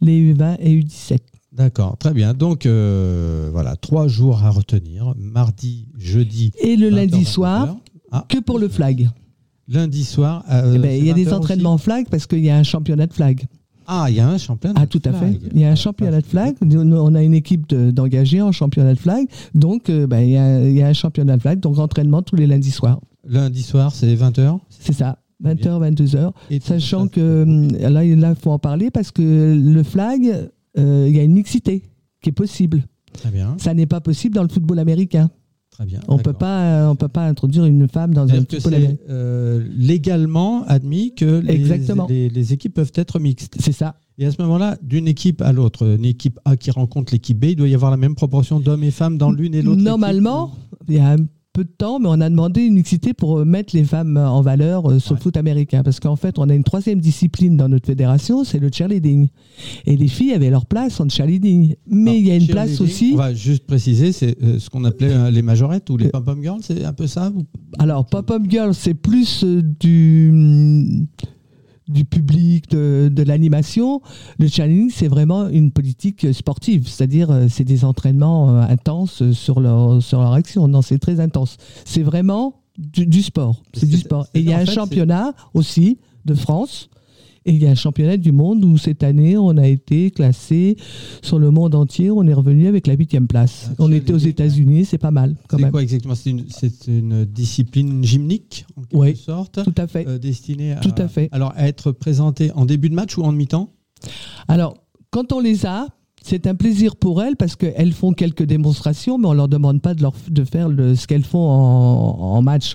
les U20 et U17. D'accord, très bien. Donc, euh, voilà, trois jours à retenir. Mardi, jeudi. Et le 20h, lundi 22h. soir, Ah, que pour le flag. lundi soir. Eh ben, il y a des 20h entraînements aussi flag parce qu'il y a un championnat de flag. Ah, il y a un championnat. Ah, tout à fait. Il y a un championnat de flag. On a une équipe de- d'engagés en championnat de flag. Donc, euh, ben, il, y a, il y a un championnat de flag. Donc, entraînement tous les lundis soirs. Lundi soir, c'est 20h. C'est ça. 20h, 22h. Et Sachant que hum, là, il faut en parler parce que le flag, euh, il y a une mixité qui est possible. Très bien, Ça n'est pas possible dans le football américain. Très bien. On peut pas, euh, on peut pas introduire une femme dans un football c'est américain. euh, légalement admis que les- les équipes peuvent être mixtes. C'est ça. Et à ce moment-là, d'une équipe à l'autre, une équipe A qui rencontre l'équipe B, il doit y avoir la même proportion d'hommes et femmes dans l'une et l'autre. Normalement, il y a un peu de temps, mais on a demandé une mixité pour euh, mettre les femmes en valeur euh, sur Ouais. le foot américain. Parce qu'en fait, on a une troisième discipline dans notre fédération, c'est le cheerleading. Et les filles avaient leur place en cheerleading. Mais Alors, il y a une place aussi. On va juste préciser, c'est euh, ce qu'on appelait euh, les majorettes ou les Euh, pom-pom girls, c'est un peu ça Alors, Pop-Up Girl, c'est plus euh, du, du public, de, de l'animation. Le challenge, c'est vraiment une politique sportive, c'est-à-dire euh, c'est des entraînements euh, intenses sur leur, sur leur action. Non, c'est très intense. C'est vraiment du, du sport. C'est du sport. Et il y a un fait, championnat aussi de France. Et il y a un championnat du monde où cette année, on a été classé sur le monde entier. On est revenu avec la huitième place. Ah, on était aux États-Unis, c'est pas mal quand C'est quoi exactement? C'est une, c'est une discipline gymnique, en quelque Oui. sorte, Tout à fait. euh, destinée à, Tout à fait. Alors, à être présentée en début de match ou en demi-temps? Alors, quand on les a, c'est un plaisir pour elles parce qu'elles font quelques démonstrations, mais on leur demande pas de, leur, de faire le, ce qu'elles font en, match.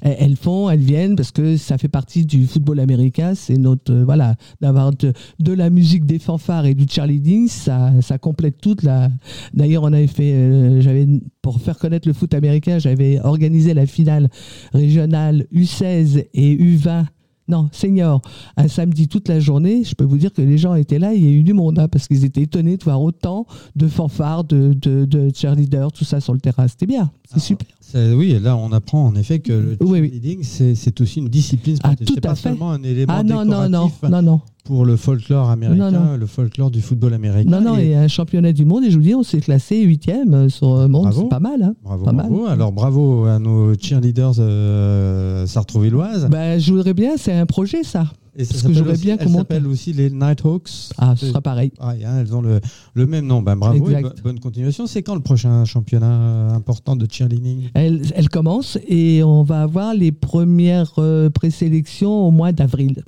Elles font, elles viennent parce que ça fait partie du football américain. C'est notre euh, voilà d'avoir de, de la musique, des fanfares et du cheerleading, ça, ça complète toute la. D'ailleurs, on avait fait, euh, j'avais pour faire connaître le foot américain, j'avais organisé la finale régionale U16 et U20 non, senior, un samedi toute la journée, je peux vous dire que les gens étaient là, il y a eu du monde, hein, parce qu'ils étaient étonnés de voir autant de fanfares, de, de, de cheerleaders, tout ça sur le terrain. C'était bien, c'est super. Oui, et là, on apprend en effet que le Oui, oui. cheerleading, c'est aussi une discipline Ah, sportive. tout c'est à pas fait. seulement un élément Ah non, non, non, décoratif non, non. pour le folklore américain, le folklore du football américain. Non, non, Et- il y a un championnat du monde et je vous dis, on s'est classé huitième euh, sur le monde, Bravo. c'est pas mal. Hein. Bravo, Pas bravo. mal. Alors, bravo à nos cheerleaders euh, sartrouvilloises. Bah, je voudrais bien, c'est un projet ça. Et ça parce que s'appelle j'aurais aussi- bien monte- s'appellent aussi les Nighthawks. Ah, ce sera pareil. Ah, hein, elles ont le, le même nom. Ben, bravo et bonne continuation. C'est quand le prochain championnat euh, important de cheerleading? Elle, elle commence et on va avoir les premières euh, présélections au mois d'avril.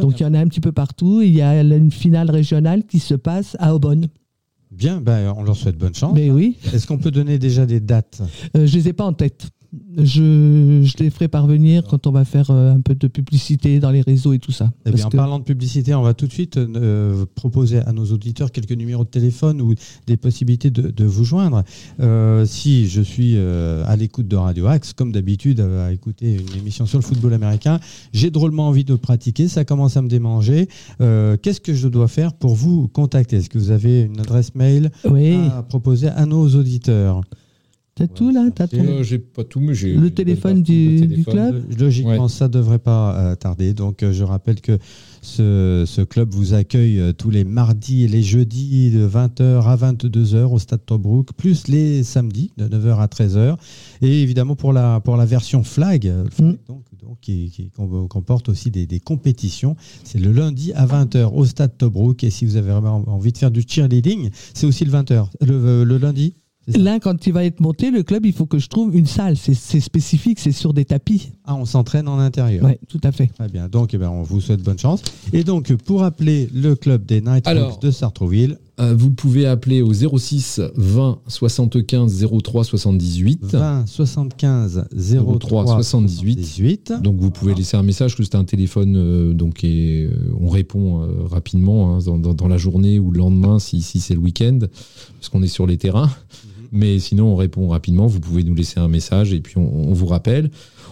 Donc il y en a un petit peu partout. Il y a une finale régionale qui se passe à Aubonne. Bien, ben, on leur souhaite bonne chance. Mais oui, Est-ce qu'on peut donner déjà des dates? Euh, je les ai pas en tête. Je, je les ferai parvenir quand on va faire euh, un peu de publicité dans les réseaux et tout ça. Eh bien, en que- parlant de publicité, on va tout de suite euh, proposer à nos auditeurs quelques numéros de téléphone ou des possibilités de, de vous joindre. Euh, si je suis euh, à l'écoute de Radio Axe, comme d'habitude, euh, à écouter une émission sur le football américain, j'ai drôlement envie de pratiquer, ça commence à me démanger. Euh, Qu'est-ce que je dois faire pour vous contacter? Est-ce que vous avez une adresse mail oui, à proposer à nos auditeurs? T'as tout là, t'as tout. Euh, j'ai pas tout, mais j'ai. Le téléphone du- club? Logiquement, Ouais. ça devrait pas euh, tarder. Donc, euh, je rappelle que ce, ce club vous accueille euh, tous les mardis et les jeudis de 20h à 22h au Stade Tobruk, plus les samedis de 9h à 13h. Et évidemment, pour la, pour la version flag, flag, Mm. donc, donc, qui, qui com- comporte aussi des, des compétitions, c'est le lundi à 20h au Stade Tobruk. Et si vous avez vraiment envie de faire du cheerleading, c'est aussi le 20h, le, le lundi. Là, quand il va être monté, le club, il faut que je trouve une salle. C'est spécifique, c'est sur des tapis. Ah, on s'entraîne en intérieur. Oui, tout à fait. Très bien. Donc, eh ben, on vous souhaite bonne chance. Et donc, pour appeler le club des Nighthawks de Sartrouville, Euh, vous pouvez appeler au 06 20 75 03 78. 20 75 03 03 78. 78. Donc vous pouvez laisser un message que c'est un téléphone euh, donc et euh, on répond euh, rapidement hein, dans, dans- dans la journée ou le lendemain si, si c'est le week-end parce qu'on est sur les terrains. Mais sinon on répond rapidement. Vous pouvez nous laisser un message et puis on, on vous rappelle.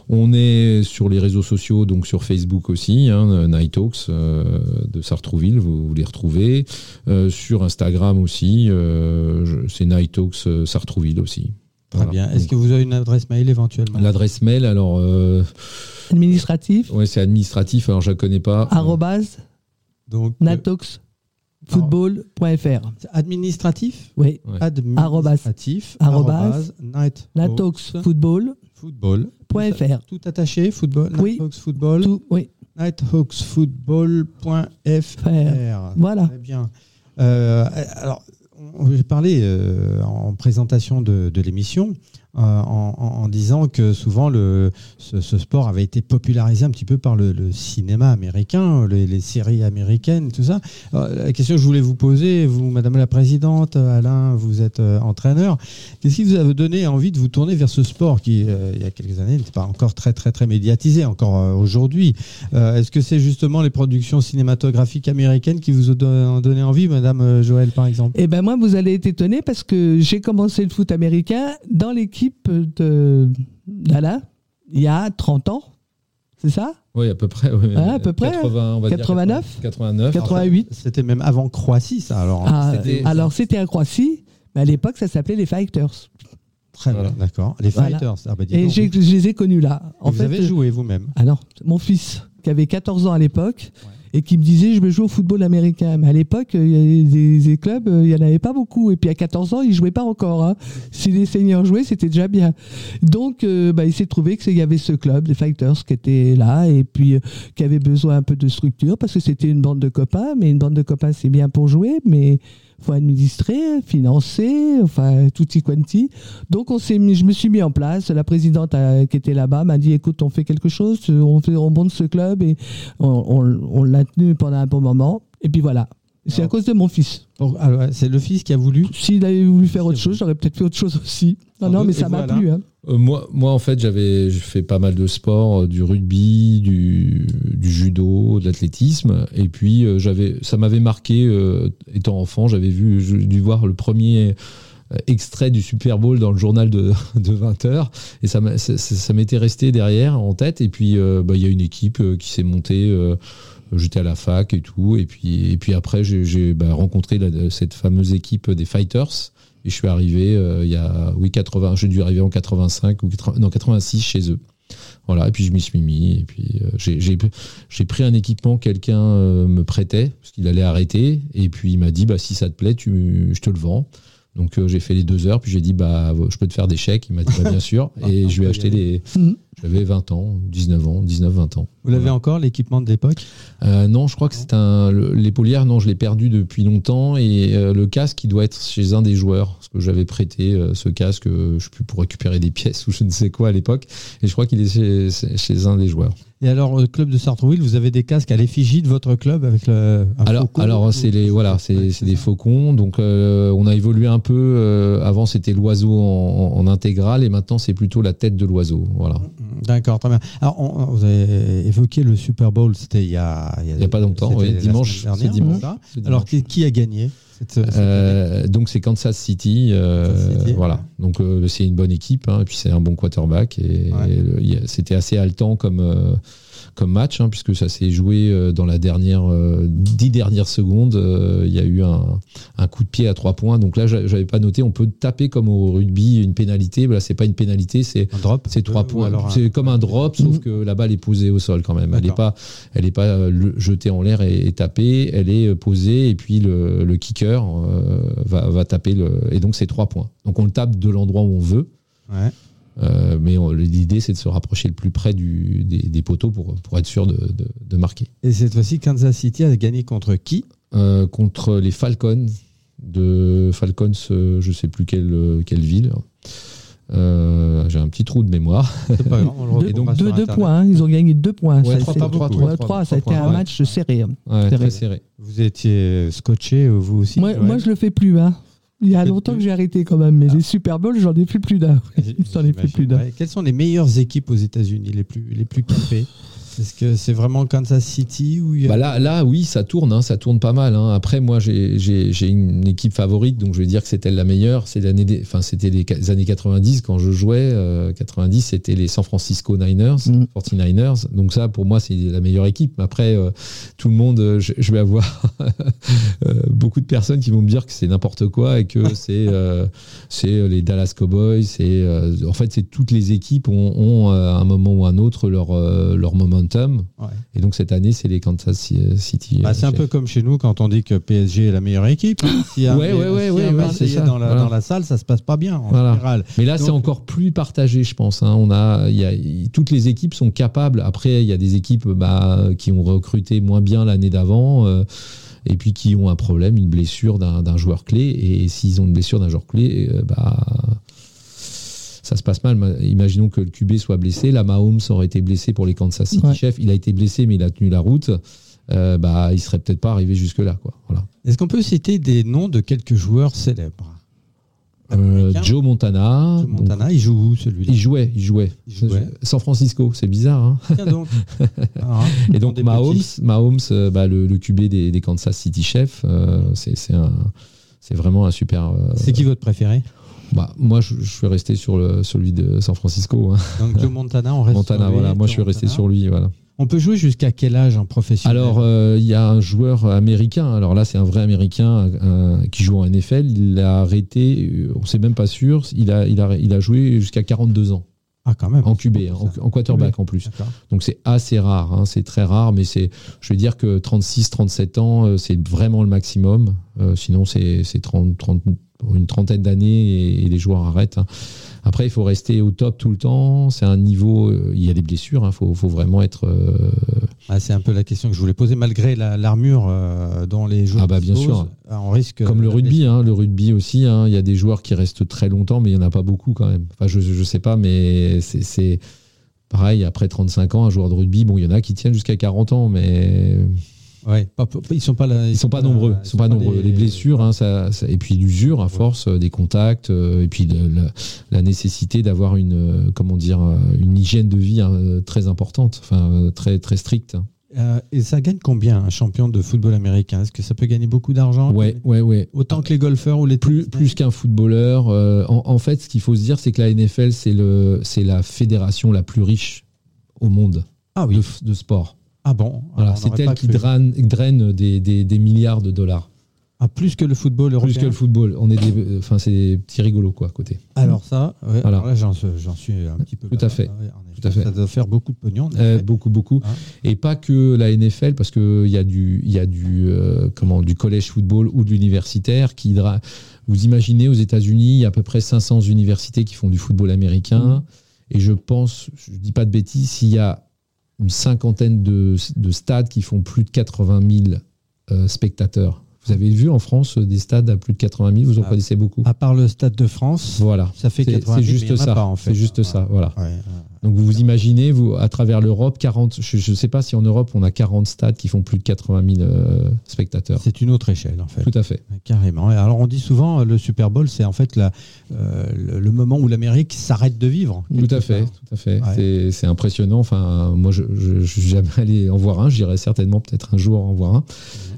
On est sur les réseaux sociaux donc sur Facebook aussi, hein, Night Talks euh, de Sartrouville, vous, vous les retrouvez. Euh, sur Instagram aussi, euh, c'est Night Talks euh, Sartrouville aussi. Très Voilà. bien. Est-ce que vous avez une adresse mail éventuellement? L'adresse mail, alors euh, Administratif, ouais, c'est administratif, alors je la connais pas. arrobase, Donc, euh, natoxfootball.fr. c'est administratif Oui. Administratif. Arrobase. Night natoxfootball.fr. Football. Tout attaché, football. Oui. Nighthawks Football. Tout, oui, Nighthawksfootball.fr. Voilà. Très bien. Euh, alors, j'ai parlé euh, en présentation de, de l'émission euh, en, disant que souvent ce, sport avait été popularisé un petit peu par le, cinéma américain, les, séries américaines, tout ça. La question que je voulais vous poser, vous, Madame la Présidente, Alain, vous êtes euh, entraîneur. Qu'est-ce qui vous a donné envie de vous tourner vers ce sport qui, euh, il y a quelques années, n'était pas encore très très très médiatisé, encore aujourd'hui? Est-ce que c'est justement les productions cinématographiques américaines qui vous ont don- donné envie, Madame Joël, par exemple? Eh ben moi, vous allez être étonné parce que j'ai commencé le foot américain dans l'équipe de d'Alain il y a 30 ans. C'est ça? Oui, à peu près. Ah, à peu près, 80, on va dire 89? 89. 88. C'était même avant Croatie, ça. Alors, Ah, c'était- alors c'était à Croatie, mais à l'époque ça s'appelait les Fighters. très bien, d'accord. Les Voilà. Fighters. Ah, bah, Et je les ai connus là. En vous fait, avez euh, joué vous-même. Ah non, mon fils, qui avait 14 ans à l'époque, et qui me disait je veux jouer au football américain. Mais à l'époque, il y avait des, clubs, euh, il y en avait pas beaucoup. Et puis à 14 ans, il jouait pas encore. Hein. Si les seniors jouaient, c'était déjà bien. Donc, euh, bah, il s'est trouvé qu'il y avait ce club, les Fighters, qui était là et puis euh, qui avait besoin un peu de structure parce que c'était une bande de copains. Mais une bande de copains, c'est bien pour jouer, mais faut administrer, financer, enfin tutti quanti. Donc on s'est mis, je me suis mis en place. La présidente euh, qui était là-bas m'a dit écoute, on fait quelque chose, on fait on monte ce club et on, on- on l'a tenu pendant un bon moment. Et puis voilà. C'est à cause de mon fils. Ouais, c'est le fils qui a voulu. S'il avait voulu faire autre chose, j'aurais peut-être fait autre chose aussi. Non, Ah, non, mais ça m'a voilà. plu. hein. Euh, moi, moi, en fait, j'avais fait pas mal de sports, euh, du rugby, du, du judo, de l'athlétisme. Et puis, euh, j'avais, ça m'avait marqué, euh, étant enfant, j'avais vu, dû voir le premier extrait du Super Bowl dans le journal de, de 20 heures. Et ça, ça, m'était resté derrière, en tête. Et puis, bah, il y a une équipe qui s'est montée. J'étais à la fac et tout. Et puis, et puis après, j'ai j'ai, bah, rencontré la- cette fameuse équipe des Fighters. Et je suis arrivé euh, il y a, oui, 80, j'ai dû arriver en 85 ou 80 non, 86 chez eux. Voilà, et puis je m'y suis mis. Et puis euh, j'ai- pris un équipement, que quelqu'un euh, me prêtait, parce qu'il allait arrêter. Et puis il m'a dit, bah, si ça te plaît, tu, je te le vends. Donc j'ai fait les deux heures, puis j'ai dit, bah, je peux te faire des chèques. Il m'a dit, bah, bien sûr. Et On je lui ai acheté aller. Les. J'avais 20 ans, 19 ans, 19, 20 ans. Vous l'avez Voilà. encore, l'équipement de l'époque? Euh, non, je crois que c'est un. le- L'épaulière, non, je l'ai perdu depuis longtemps. Et euh, le casque, il doit être chez un des joueurs. Parce que j'avais prêté euh, ce casque, euh, je sais plus, pour récupérer des pièces ou je ne sais quoi à l'époque. Et je crois qu'il est chez, chez un des joueurs. Et alors, au club de Sartreville, vous avez des casques à l'effigie de votre club avec le. un Alors, faucon alors ou- c'est les voilà, c'est des faucons. Donc, euh, on a évolué un peu. euh, avant, c'était l'oiseau en, en intégrale, et maintenant, c'est plutôt la tête de l'oiseau. Voilà. D'accord, très bien. Alors, on- vous avez évoqué le Super Bowl, c'était il y a. Il y a pas longtemps, oui, dimanche, dernière, dimanche. ça. Alors, qui, qui a gagné cette, Euh, donc c'est Kansas City, euh, Kansas City, voilà. ouais. Donc euh, c'est une bonne équipe, hein, et puis c'est un bon quarterback et, Ouais. et c'était assez haletant comme comme match, hein, puisque ça s'est joué euh, dans la dernière euh, dix dernières secondes. euh, Il y a eu un, un coup de pied à trois points. Donc là, j'a- j'avais pas noté. On peut taper comme au rugby une pénalité. Là, c'est pas une pénalité, c'est Un drop c'est trois points. un- C'est comme un drop, sauf que la balle est posée au sol quand même. Elle n'est pas, elle est pas jetée en l'air et, et tapée. Elle est posée et puis le, le kicker va, va taper le. Et donc c'est trois points. Donc on le tape de l'endroit où on veut. Ouais. Euh, mais l'idée c'est de se rapprocher le plus près du, des, des poteaux pour, pour être sûr de, de- de marquer. Et cette fois-ci, Kansas City a gagné contre qui? Euh, contre les Falcons de Falcons, euh, je sais plus quelle, quelle ville. Euh, J'ai un petit trou de mémoire. C'est pas grave, on le Deux, points, hein, ils ont gagné deux points. Ouais, Ça, trois, c'est- trois, trois, Ouais, trois, trois, ça a été un ouais. match serré. hein. Ouais, Serré. très serré. Vous étiez scotché, vous aussi? Moi, moi, je le fais plus. Hein. Il y a longtemps plus. que j'ai arrêté quand même, mais les Super Bowls, j'en ai plus d'un. J'en ai J'imagine, plus d'un. Quelles sont les meilleures équipes aux États-Unis, les plus, les plus capées? Est-ce que c'est vraiment Kansas City ou il y a- Bah là, là, oui, ça tourne, hein, ça tourne pas mal. hein. Après, moi, j'ai- une équipe favorite, donc je vais dire que c'était la meilleure. C'est l'année, des- enfin, c'était les années 90 quand je jouais. euh, 90, c'était les San Francisco Niners, Mm. 49ers. Donc ça, pour moi, c'est la meilleure équipe. Mais Après, euh, tout le monde, euh, je, je vais avoir euh, beaucoup de personnes qui vont me dire que c'est n'importe quoi et que c'est euh, c'est les Dallas Cowboys. C'est euh, en fait, c'est toutes les équipes ont, ont, euh, à un moment ou un autre leur euh, leur momentum. Ouais. Et donc cette année, c'est les Kansas City. Bah, euh, c'est un peu comme chez nous quand on dit que PSG est la meilleure équipe. hein. A un- Ouais, ouais, ouais, s'il y a ouais, un ouais, Marseillais c'est ça. dans la, Voilà. dans la salle, ça se passe pas bien en Voilà. général. Mais là, c'est encore plus partagé, je pense. hein. On a, il y a, toutes les équipes sont capables. Après, il y a des équipes bah, qui ont recruté moins bien l'année d'avant. euh, et puis qui ont un problème, une blessure d'un joueur clé. Et s'ils ont une blessure d'un joueur clé, euh, bah, ça se passe mal. Ma- Imaginons que le QB soit blessé. La Mahomes aurait été blessé pour les Kansas City Ouais. Chiefs. Il a été blessé, mais il a tenu la route. Euh, bah, il serait peut-être pas arrivé jusque-là. Quoi. Voilà. Est-ce qu'on peut citer des noms de quelques joueurs célèbres? Euh, Joe Montana. Joe Montana, il joue où celui-là? Il jouait, il jouait. Il jouait. San Francisco, c'est bizarre. Hein Tiens donc. Ah, Et donc Mahomes. Mahomes euh, bah, le, le QB des, des Kansas City Chiefs, euh, c'est c'est un- c'est vraiment un super. euh, C'est qui votre préféré? Bah, moi, je, je suis resté sur le, celui de San Francisco. hein. Donc Joe Montana, on reste Montana, sur lui, voilà. Moi, Joe je suis resté Montana. sur lui. Voilà. On peut jouer jusqu'à quel âge en professionnel? Alors, euh, il y a un joueur américain. Alors là, c'est un vrai américain un- qui joue en NFL. Il a arrêté, euh, on ne sait même pas sûr. Il a, il a, il a joué jusqu'à 42 ans. Ah, quand même. en QB, en, en quarterback en plus. Donc c'est assez rare, hein, c'est très rare, mais c'est, je veux dire que 36, 37 ans, euh, c'est vraiment le maximum. Euh, sinon, c'est c'est 30, 30, une trentaine d'années et, et les joueurs arrêtent. hein. Après, il faut rester au top tout le temps. C'est un niveau, euh, il y a des blessures, il faut, faut vraiment être. euh, Ah, c'est un peu la question que je voulais poser. Malgré la- l'armure euh, dont les joueurs Ah bah, bien sûr. on risque. Comme le rugby, hein, le rugby aussi, hein, il y a des joueurs qui restent très longtemps, mais il n'y en a pas beaucoup quand même. Enfin, je ne sais pas, mais c'est- c'est pareil, après 35 ans, un joueur de rugby, bon, il y en a qui tiennent jusqu'à 40 ans, mais Ouais, pas- ils sont pas là. ils sont pas nombreux. Ils sont pas nombreux. Les blessures, hein, ça, ça- et puis l'usure à force, euh, des contacts, euh, et puis la, la nécessité d'avoir une, euh, comment dire, une hygiène de vie hein, très importante, enfin très très stricte. Euh, et ça gagne combien un champion de football américain? Est-ce que ça peut gagner beaucoup d'argent? Ouais, ouais, ouais. Autant que les golfeurs ou les plus, plus qu'un footballeur. euh, en, en fait, ce qu'il faut se dire, c'est que la NFL, c'est le, c'est la fédération la plus riche au monde Ah de, oui. de sport. Ah bon? Voilà, c'est elle qui draine, draine des, des- des milliards de dollars. Ah, plus que le football européen. Plus que le football. On est des, enfin, c'est des petits rigolos quoi à côté. Alors ça, ouais, Voilà. alors là j'en suis un petit peu. Tout à fait. Ah Tout à fait. Ça doit faire beaucoup de pognon. Euh, beaucoup, beaucoup. Ah. Et pas que la NFL, parce qu'il y a du, y a du, euh, comment, du collège football ou de l'universitaire qui. Vous imaginez, aux États-Unis, il y a à peu près 500 universités qui font du football américain. Et je pense, je dis pas de bêtises, s'il y a une cinquantaine de, de stades qui font plus de 80 000 euh, spectateurs. Vous avez vu en France euh, des stades à plus de 80 000, vous en Ah. connaissez beaucoup? À part le Stade de France, Voilà. ça fait C'est 80 c'est 000, mais juste ça. pas, en fait. C'est juste Ouais. ça. Voilà. Ouais, ouais. Donc vous vous imaginez, vous, à travers l'Europe, 40, je ne sais pas si en Europe on a 40 stades qui font plus de 80 000 euh, spectateurs. C'est une autre échelle en fait. Tout à fait. Carrément. Et alors on dit souvent euh, le Super Bowl, c'est en fait la, euh, le, le moment où l'Amérique s'arrête de vivre. Tout à fait, part. tout à fait. Ouais. C'est- C'est impressionnant. Enfin, moi, je ne suis jamais allé en voir un. J'irai certainement peut-être un jour en voir un.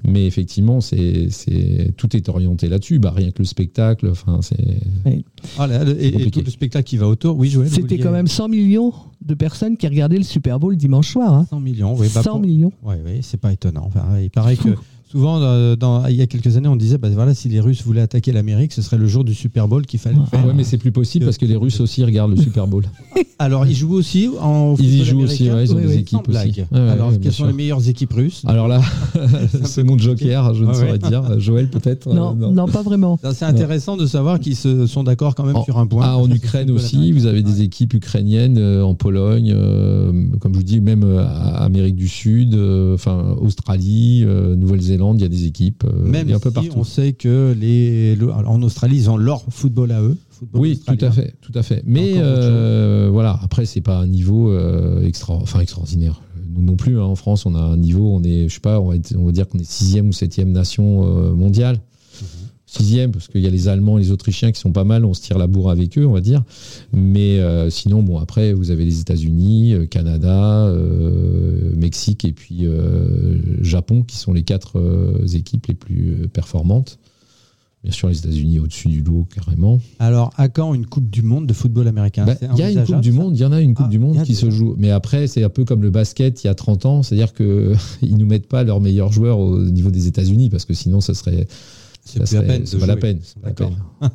Mais effectivement, c'est c'est tout est orienté là-dessus. Bah, rien que le spectacle. Enfin, c'est Ah, là, et, et tout le spectacle qui va autour. Oui, Joël. C'était quand même 100 millions de personnes qui regardaient le Super Bowl dimanche soir. hein. 100 millions. Oui, bah, 100 pour- millions. Ouais, ouais, c'est pas étonnant. Enfin, il paraît que souvent, euh, dans- il y a quelques années, on disait, bah, voilà, si les Russes voulaient attaquer l'Amérique, ce serait le jour du Super Bowl qu'il fallait faire. ouais, mais c'est plus possible parce que les Russes aussi regardent le Super Bowl. Alors, ils jouent aussi en Ils y jouent aussi. ouais, ils ont Oui, des oui, équipes aussi. blague. Ouais, ouais, Alors, ouais, quelles sont sûr. les meilleures équipes russes? Alors là, c'est mon joker. Je ne Ouais, saurais ouais. dire. Joël, peut-être. Non, euh, non, pas vraiment. Ça, C'est intéressant de savoir qu'ils se sont d'accord quand même En- sur un point. Ah, en Ukraine aussi, vous avez des équipes ukrainiennes euh, en Pologne, euh, comme je vous dis, même euh, à Amérique du Sud, euh, enfin Australie, euh, Nouvelle-Zélande, il y a des équipes, euh, Même un peu partout. on sait que les, le- en Australie, ils ont leur football à eux. football Oui, tout à fait, tout à fait. Mais euh, voilà, après c'est pas un niveau euh, extra, enfin extraordinaire. Nous non plus, hein, en France, on a un niveau, on est, je sais pas, on va, être- on va dire qu'on est sixième ou septième nation mondiale. Sixième, parce qu'il y a les Allemands et les Autrichiens qui sont pas mal, on se tire la bourre avec eux, on va dire. Mais euh, sinon, bon, après, vous avez les États-Unis, euh, Canada, euh, Mexique et puis Japon, qui sont les quatre équipes les plus performantes. Bien sûr, les États-Unis au-dessus du lot, carrément. Alors, à quand une Coupe du Monde de football américain? Bah, Il y a une Coupe du Monde, il y en a une Coupe Ah, du Monde qui se joue. Mais après, c'est un peu comme le basket il y a 30 ans, c'est-à-dire qu'ils nous mettent pas leurs meilleurs joueurs au niveau des États-Unis, parce que sinon, ça serait. C'est la peine. de pas la peine. la.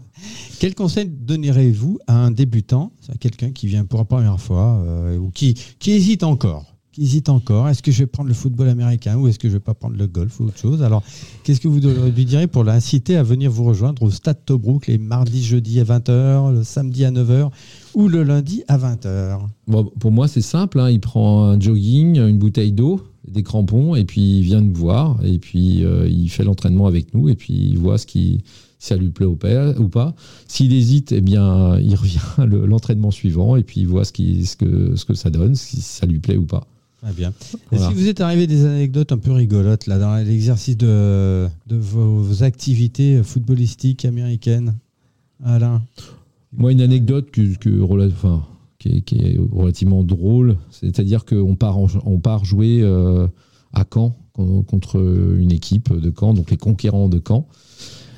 Quel conseil donnerez-vous à un débutant, à quelqu'un qui vient pour la première fois euh, ou qui, qui hésite encore qui hésite encore, est-ce que je vais prendre le football américain ou est-ce que je vais pas prendre le golf ou autre chose? Alors, qu'est-ce que vous lui direz pour l'inciter à venir vous rejoindre au Stade Tobruk les mardis, jeudis à 20h, le samedi à 9h ou le lundi à 20h Bon, pour moi, c'est simple. hein. Il prend un jogging, une bouteille d'eau, des crampons, et puis il vient nous voir, et puis euh, il fait l'entraînement avec nous, et puis il voit ce qui, si ça lui plaît ou pas. ou pas. S'il hésite, eh bien, il revient le- l'entraînement suivant, et puis il voit ce, qui, ce, que, ce que ça donne, si ça lui plaît ou pas. Très bien. Voilà. Est-ce qu'il vous est arrivé des anecdotes un peu rigolotes là dans l'exercice de, de vos activités footballistiques américaines Alain? Moi, une anecdote que, que enfin, qui, est, relativement drôle, c'est-à-dire qu'on on part jouer euh, à Caen con- contre une équipe de Caen, donc les conquérants de Caen.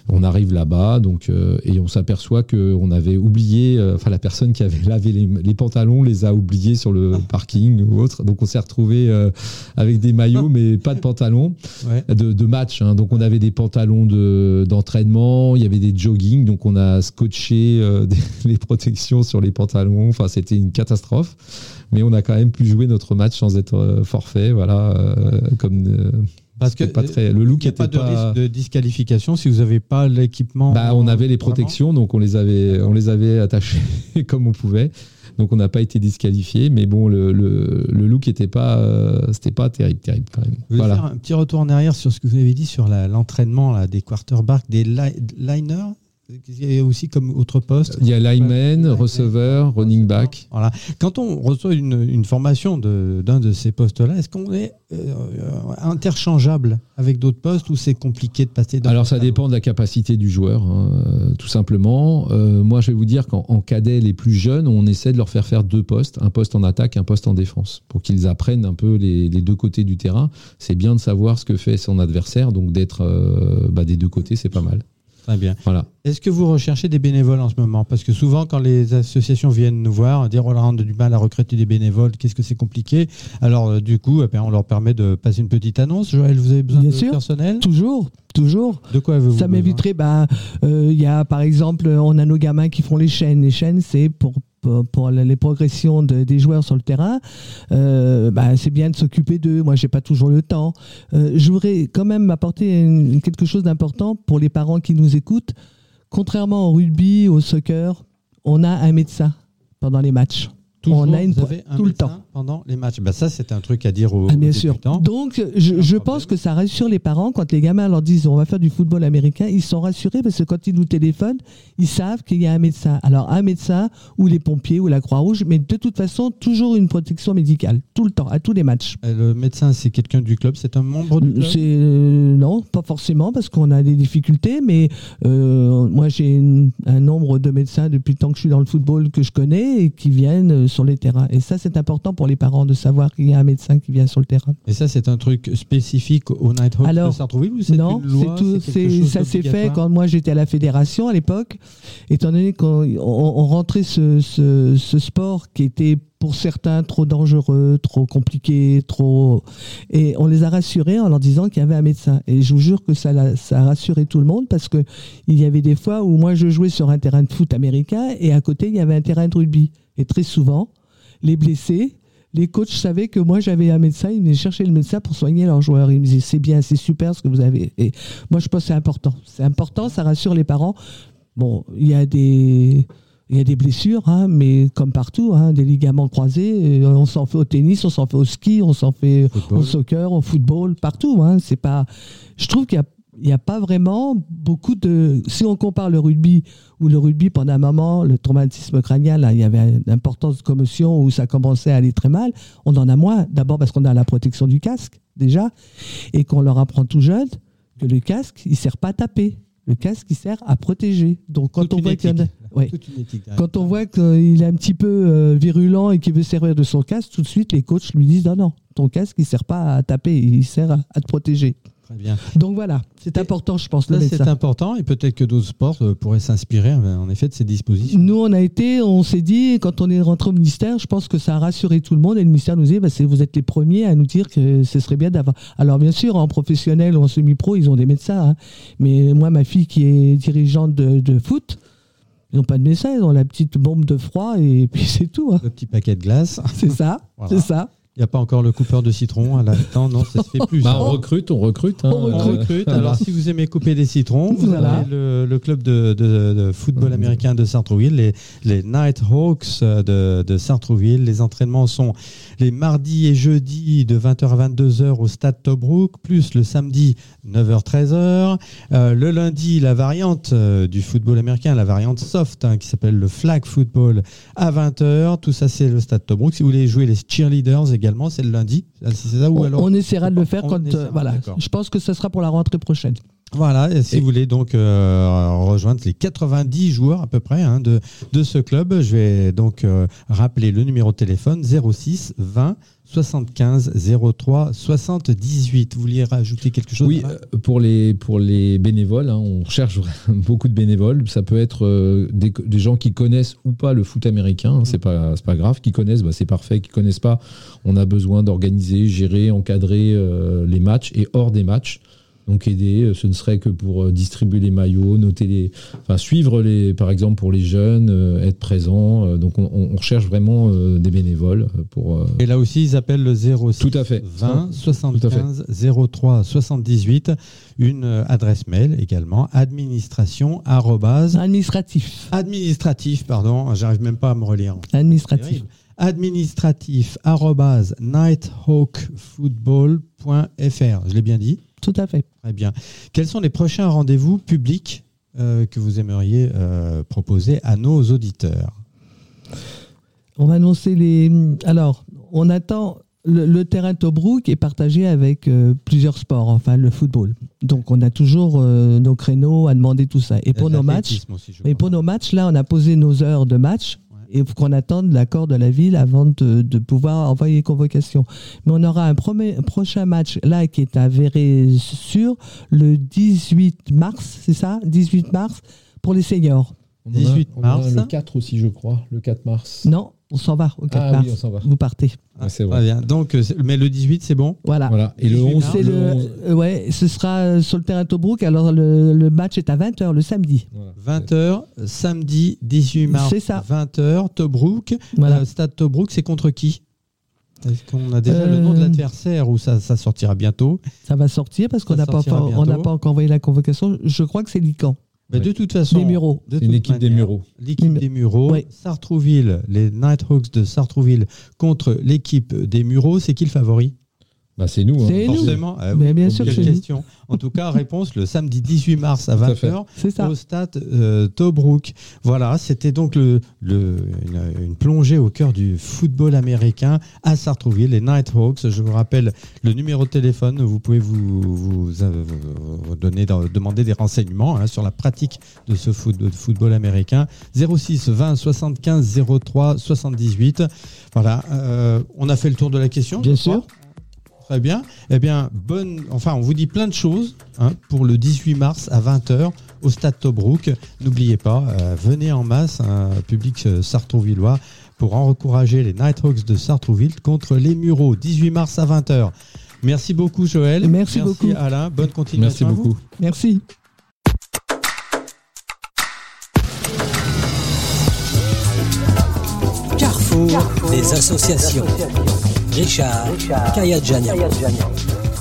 On arrive là-bas, donc euh, et on s'aperçoit que on avait oublié, euh, enfin la personne qui avait lavé les, les pantalons les a oubliés sur le parking ou autre. Donc on s'est retrouvé euh, avec des maillots mais pas de pantalons Ouais. de, de match. hein. Donc on avait des pantalons de d'entraînement, il y avait des jogging, donc on a scotché euh, des- les protections sur les pantalons. Enfin c'était une catastrophe, mais on a quand même pu jouer notre match sans être forfait. Voilà, euh, comme euh, Parce que pas très, le look il n'y a était pas de pas. risque de disqualification si vous n'avez pas l'équipement. Bah, on avait les protections, donc on les avait, on les avait attachées comme on pouvait. Donc on n'a pas été disqualifié, mais bon, le, le, le look était pas, euh, c'était pas terrible, terrible quand même. Je Voilà. faire un petit retour en arrière sur ce que vous avez dit sur l'entraînement là, des quarterbacks, des li- liners. Il y a aussi comme autre poste. Il y a lineman, receveur, running back. Voilà. Quand on reçoit une, une formation d'un de, ces postes-là, est-ce qu'on est euh, interchangeable avec d'autres postes ou c'est compliqué de passer d'un Alors ça dépend de la capacité du joueur, hein, tout simplement. Euh, moi, je vais vous dire qu'en en cadet, les plus jeunes, on essaie de leur faire faire deux postes, un poste en attaque, un poste en défense, pour qu'ils apprennent un peu les, les deux côtés du terrain. C'est bien de savoir ce que fait son adversaire, donc d'être euh, bah, des deux côtés, c'est pas mal. Très bien. Voilà. Est-ce que vous recherchez des bénévoles en ce moment? Parce que souvent, quand les associations viennent nous voir, dire oh là, on a du mal à recruter des bénévoles, qu'est-ce que c'est compliqué? Alors, euh, du coup, eh bien, on leur permet de passer une petite annonce. Joël, vous avez besoin Bien de sûr. personnel? Toujours, toujours. De quoi avez-vous Ça m'éviterait, ben, euh, il y a par exemple, on a nos gamins qui font les chaînes. Les chaînes, c'est pour, pour, pour les progressions de- des joueurs sur le terrain. Euh, ben, c'est bien de s'occuper d'eux. Moi, j'ai pas toujours le temps. Euh, je voudrais quand même apporter une- quelque chose d'important pour les parents qui nous écoutent. Contrairement au rugby, au soccer, on a un médecin pendant les matchs. Toujours, on a une vous avez un tout le temps. Pendant les matchs. Bah, ça, c'est un truc à dire aux, Ah, bien aux sûr. débutants. Donc, je, je pense que ça rassure les parents quand les gamins leur disent on va faire du football américain. Ils sont rassurés parce que quand ils nous téléphonent, ils savent qu'il y a un médecin. Alors, un médecin ou les pompiers ou la Croix-Rouge, mais de toute façon, toujours une protection médicale, tout le temps, à tous les matchs. Le médecin, c'est quelqu'un du club, c'est un membre du club? Euh, non, pas forcément parce qu'on a des difficultés, mais euh, moi j'ai un nombre de médecins depuis le temps que je suis dans le football que je connais et qui viennent euh, sur les terrains. Et ça c'est important pour les parents de savoir qu'il y a un médecin qui vient sur le terrain. Et ça, c'est un truc spécifique au Nighthawk Alors, de Sartrouville ou c'est Non, une loi tout. ça s'est fait quand moi j'étais à la fédération à l'époque, étant donné qu'on on, on rentrait ce, ce, ce sport qui était pour certains trop dangereux, trop compliqué, trop, et on les a rassurés en leur disant qu'il y avait un médecin. Et je vous jure que ça, l'a- ça a rassuré tout le monde parce que il y avait des fois où moi je jouais sur un terrain de foot américain et à côté il y avait un terrain de rugby. Et très souvent, les blessés les coachs savaient que moi j'avais un médecin, ils venaient chercher le médecin pour soigner leurs joueurs. Ils me disaient c'est bien, c'est super ce que vous avez. Et moi je pense que c'est important. C'est important, ça rassure les parents. Bon, il y a des. Il y a des blessures, hein, mais comme partout, hein, des ligaments croisés, euh, on s'en fait au tennis, on s'en fait au ski, on s'en fait Football. au soccer, au football, partout. Hein, c'est pas. Je trouve qu'il y a il n'y a pas vraiment beaucoup de. Si on compare le rugby, où le rugby, pendant un moment, le traumatisme crânien, là, il y avait une importance de commotion où ça commençait à aller très mal, on en a moins. D'abord parce qu'on a la protection du casque, déjà, et qu'on leur apprend tout jeune que le casque, il ne sert pas à taper. Le casque, il sert à protéger. Donc quand Toute on voit qu'il a. Ouais. Quand on voit qu'il est un petit peu euh, virulent et qu'il veut servir de son casque, tout de suite, les coachs lui disent non, non, ton casque, il ne sert pas à taper, il sert à, à te protéger. Très bien. Donc voilà, c'est important, je pense, c'est important et peut-être que d'autres sports euh, pourraient s'inspirer euh, en effet de ces dispositions. Nous, on a été, on s'est dit, quand on est rentré au ministère, je pense que ça a rassuré tout le monde. Et le ministère nous dit, bah, vous êtes les premiers à nous dire que ce serait bien d'avoir. Alors, bien sûr, en professionnel ou en semi-pro, ils ont des médecins. hein. Mais moi, ma fille qui est dirigeante de, de foot, ils n'ont pas de médecin, ils ont la petite bombe de froid et puis c'est tout. hein. Le petit paquet de glace. C'est ça, Voilà. c'est ça. Il n'y a pas encore le coupeur de citron à l'instant. Non, ça se fait plus. Bah, ça. on recrute, on recrute. hein. On recrute. recrute. Alors, si vous aimez couper des citrons, vous Voilà. avez le, le club de, de- de football américain de Sartrouville, les, les Nighthawks euh, de, de Sartrouville. Les entraînements sont les mardis et jeudis de 20h à 22h au stade Tobruk, plus le samedi 9h-13h. Euh, le lundi, la variante euh, du football américain, la variante soft, hein, qui s'appelle le flag football à 20h. Tout ça, c'est le stade Tobruk. Si vous voulez jouer les cheerleaders également, c'est le lundi. C'est ça ou On, alors on essaiera de le faire quand. essaiera, euh, voilà. Je pense que ce sera pour la rentrée prochaine. Voilà, et si Et- vous voulez donc euh, rejoindre les 90 joueurs à peu près hein, de, de ce club, je vais donc euh, rappeler le numéro de téléphone 06 20 75 03 78. Vous vouliez rajouter quelque chose Oui, euh, pour les, pour les bénévoles, hein, on recherche vraiment beaucoup de bénévoles. Ça peut être euh, des, des gens qui connaissent ou pas le foot américain, hein, c'est pas, c'est pas grave. Qui connaissent, bah, c'est parfait. Qui connaissent pas, on a besoin d'organiser, gérer, encadrer euh, les matchs et hors des matchs. Donc aider, euh, ce ne serait que pour euh, distribuer les maillots, noter les, enfin suivre les, par exemple pour les jeunes, euh, être présent. Donc on, on recherche vraiment euh, des bénévoles pour. euh, Et là aussi, ils appellent le 06 Tout à fait. 20 Tout à 75 03 78. Une adresse mail également, administration arrobase- Administratif. administratif, pardon, j'arrive même pas à me relire. Administratif. Administratif arrobase nighthawkfootball.fr. Je l'ai bien dit Tout à fait. Très bien. Quels sont les prochains rendez-vous publics euh, que vous aimeriez euh, proposer à nos auditeurs? On va annoncer les. Alors, on attend. Le, le terrain Tobruk est partagé avec euh, plusieurs sports, enfin le football. Donc, on a toujours nos créneaux à demander tout ça. Et pour nos matchs, aussi, et pour nos matchs, là, on a posé nos heures de match. Et qu'on attende l'accord de la ville avant de, de pouvoir envoyer les convocations. Mais on aura un premier, prochain match là qui est avéré sûr le 18 mars, c'est ça? 18 mars pour les seniors. on en a- 18 on en a mars. Le 4 aussi, je crois. Le 4 mars. Non, on s'en va au 4 Ah mars. oui, on s'en va. Vous partez. C'est vrai. bien. Donc, euh, mais le 18, c'est bon Voilà. Voilà. Et le 18 11, mars, C'est le le, 11, euh, ouais, ce sera euh, sur le terrain Tobruk. Alors le, le match est à 20h le samedi. voilà. 20h, samedi 18 mars. C'est ça. 20h, Tobruk. Voilà. Euh, Stade Tobruk, c'est contre qui? Est-ce qu'on a déjà le nom de l'adversaire ou ça, ça sortira bientôt? Ça va sortir parce qu'on n'a pas, on pas encore envoyé la convocation. Je crois que c'est Lican. Mais. De toute façon, Des Mureaux. de C'est une toute équipe des manière, Mureaux. L'équipe des Mureaux. Sartrouville, les Nighthawks de Sartrouville contre l'équipe des Mureaux, c'est qui le favori? Bah, c'est nous. hein. C'est nous. Forcément. Ah Mais oui, bien sûr, c'est nous. question. En tout cas, réponse le samedi 18 mars à Tout à fait. 20h C'est ça. au stade euh, Tobruk. Voilà, c'était donc le, le- une, une plongée au cœur du football américain à Sartrouville, les Nighthawks. Je vous rappelle le numéro de téléphone. Vous pouvez vous, vous, euh, vous donner, demander des renseignements hein, sur la pratique de ce foot- de football américain. 06 20 75 03 78. Voilà, euh, on a fait le tour de la question. Bien je crois. Très bien. Eh bien, bonne. Enfin, on vous dit plein de choses hein, pour le 18 mars à 20h au Stade Tobruk. N'oubliez pas, euh, venez en masse, un public euh, sartrouvillois, pour encourager les Nighthawks de Sartrouville contre les Mureaux. 18 mars à 20h. Merci beaucoup, Joël. Merci beaucoup. Alain. Bonne Merci continuation. à vous. beaucoup. Merci. Carrefour, des associations. Richard, Kayadjanian.